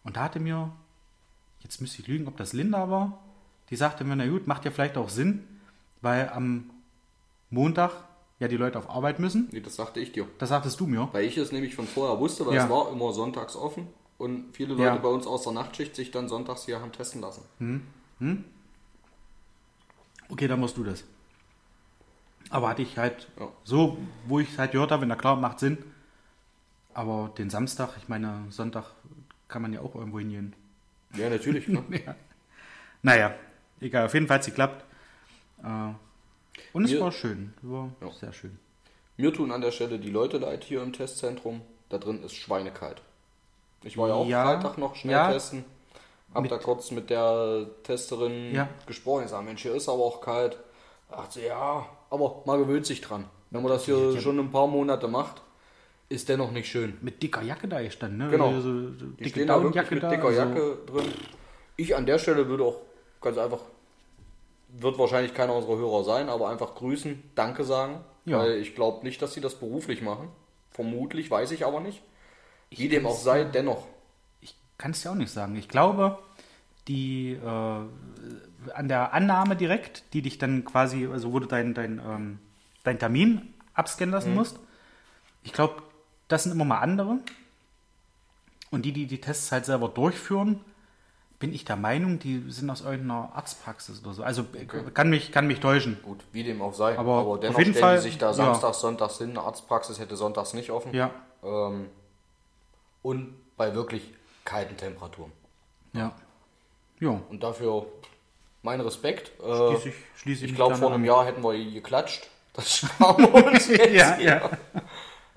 Und da hatte mir, jetzt müsste ich lügen, ob das Linda war, die sagte mir, na gut, macht ja vielleicht auch Sinn, weil am Montag ja die Leute auf Arbeit müssen. Nee, das sagte ich dir. Das sagtest du mir. Weil ich es nämlich von vorher wusste, weil Ja. es war immer sonntags offen und viele Leute Ja. bei uns aus der Nachtschicht sich dann sonntags hier haben testen lassen. Okay, dann machst du das. Aber hatte ich halt Ja. so, wo ich halt gehört habe, na klar, macht Sinn. Aber den Samstag, ich meine, Sonntag kann man ja auch irgendwo hingehen. Ja, natürlich. Ne? Ja. Naja, egal, auf jeden Fall hat sie geklappt. Äh, Und es Mir- war schön, war Ja. sehr schön. Mir tun an der Stelle die Leute leid hier im Testzentrum. Da drin ist schweinekalt. Ich war ja auch Ja, Freitag noch schnell ja. testen. Hab da kurz mit der Testerin Ja. gesprochen. Ich sag, Mensch, hier ist aber auch kalt. Ach sie, ja, aber man gewöhnt sich dran. Wenn man das hier schon ein paar Monate macht, ist dennoch nicht schön. Mit dicker Jacke da gestanden, ne? Genau. So, so Die stehen da wirklich mit da. dicker also- Jacke drin. Ich an der Stelle würde auch ganz einfach, wird wahrscheinlich keiner unserer Hörer sein, aber einfach grüßen, Danke sagen. Ja. Weil ich glaube nicht, dass sie das beruflich machen. Vermutlich, weiß ich aber nicht. Wie dem auch sei, dennoch. Ich kann es ja auch nicht sagen. Ich glaube, die äh, an der Annahme direkt, die dich dann quasi, also wo du dein, dein, ähm, dein Termin abscannen lassen Mhm. musst, ich glaube, das sind immer mal andere. Und die, die die Tests halt selber durchführen, bin ich der Meinung, die sind aus irgendeiner Arztpraxis oder so. Also äh, kann, mich, kann mich täuschen. Gut, wie dem auch sei. Aber Aber, auf dennoch jeden stellen Fall, die sich da ja. samstags, sonntags hin. Eine Arztpraxis hätte sonntags nicht offen. Ja, Ähm, und bei wirklich kalten Temperaturen. ja. Ja, Und dafür mein Respekt. Äh, schließe ich, schließe ich ich glaube, vor einem an. Jahr hätten wir geklatscht. Das sparen wir uns jetzt. Ja, ja.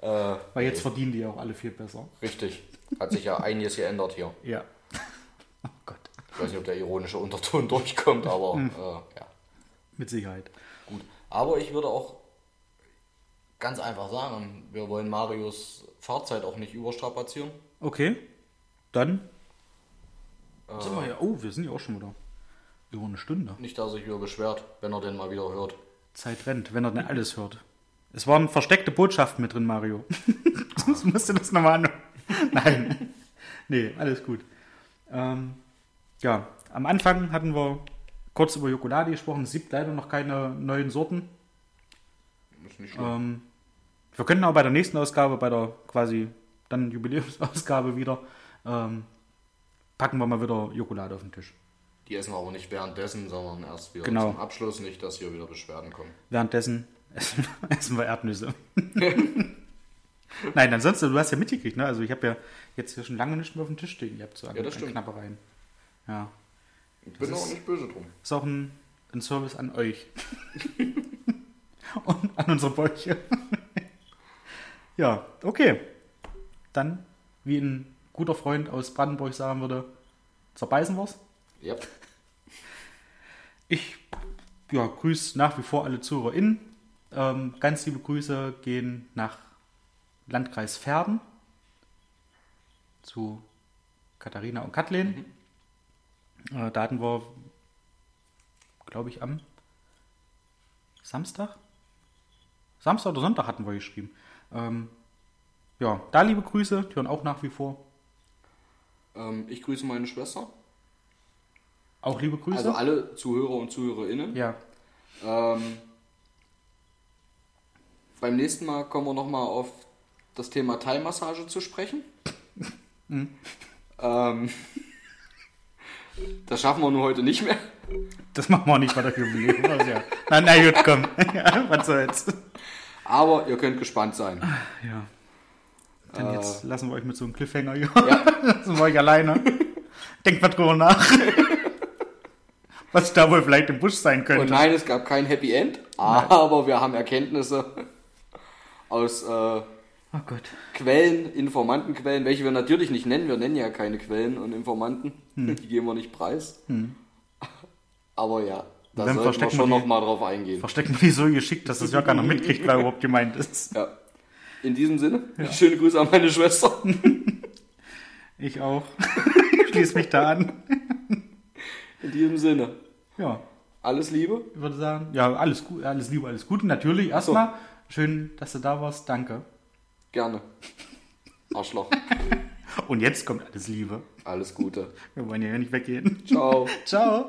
Äh, Weil jetzt verdienen die auch alle viel besser. Richtig. Hat sich ja einiges geändert hier. Ja. Oh Gott, Ich weiß nicht, ob der ironische Unterton durchkommt, aber Hm. äh, ja, mit Sicherheit. gut. Aber ich würde auch ganz einfach sagen, wir wollen Marius Fahrzeit auch nicht überstrapazieren. Okay, dann Äh, sind wir ja. Oh, wir sind ja auch schon wieder über eine Stunde. Nicht, dass er sich wieder beschwert, wenn er den mal wieder hört. Zeit rennt, wenn er denn alles hört. Es waren versteckte Botschaften mit drin, Mario. Sonst musst du das nochmal an. Nein. Nee, alles gut. Ähm, ja, am Anfang hatten wir kurz über Jokolade gesprochen. Es gibt leider noch keine neuen Sorten. Ist nicht schlimm. Ähm, wir könnten auch bei der nächsten Ausgabe, bei der quasi dann Jubiläumsausgabe wieder, ähm, packen wir mal wieder Jokolade auf den Tisch. Die essen wir aber nicht währenddessen, sondern erst wieder Genau. zum Abschluss, nicht, dass hier wieder Beschwerden kommen. Währenddessen essen, essen wir Erdnüsse. Nein, ansonsten, du hast ja mitgekriegt, ne? Also ich habe ja jetzt hier schon lange nicht mehr auf dem Tisch stehen. Ihr habt so Ja, das stimmt. Knappereien. Ja. Ich bin ist- auch nicht böse drum. Ist auch ein, ein Service an euch. Und an unsere Bäuche. ja, okay. Dann, wie ein guter Freund aus Brandenburg sagen würde, zerbeißen wir's. Ja. Ich ja, grüße nach wie vor alle ZuhörerInnen. Ähm, ganz liebe Grüße gehen nach Landkreis Verden zu Katharina und Kathleen. Äh, da hatten wir, glaube ich, am Samstag? Samstag oder Sonntag hatten wir geschrieben. Ähm, ja, da liebe Grüße, die hören auch nach wie vor. Ähm, ich grüße meine Schwester. Auch liebe Grüße. Also alle Zuhörer und Zuhörerinnen. ja, Ähm, beim nächsten Mal kommen wir nochmal auf das Thema Thai-Massage zu sprechen. Ähm, das schaffen wir nur heute nicht mehr. das machen wir auch nicht bei der Jubiläum. Ja. Nein, nein, gut, komm. ja, was soll's. Aber ihr könnt gespannt sein. Ja. Dann Äh. jetzt lassen wir euch mit so einem Cliffhanger. Ja. lassen wir euch alleine. Denkt mal drüber nach. Was da wohl vielleicht im Busch sein Und könnte. nein, es gab kein Happy End, aber wir haben Erkenntnisse aus äh, Oh. Quellen, Informantenquellen, welche wir natürlich nicht nennen. Wir nennen ja keine Quellen und Informanten. Hm. Die geben wir nicht preis. Aber ja, da Dann sollten wir schon wir noch die- mal drauf eingehen. Verstecken wir die so geschickt, dass das ja keiner mitkriegt, wer überhaupt gemeint ist. Ja. In diesem Sinne, schöne Grüße an meine Schwester. Ich auch. Schließ mich da an. In diesem Sinne, Ja, alles Liebe. ich würde sagen, ja, alles gut, alles Liebe, alles Gute. Natürlich erstmal schön, dass du da warst. Danke. Gerne. Arschloch. Und jetzt kommt alles Liebe. Alles Gute. Wir wollen ja nicht weggehen. Ciao. Ciao.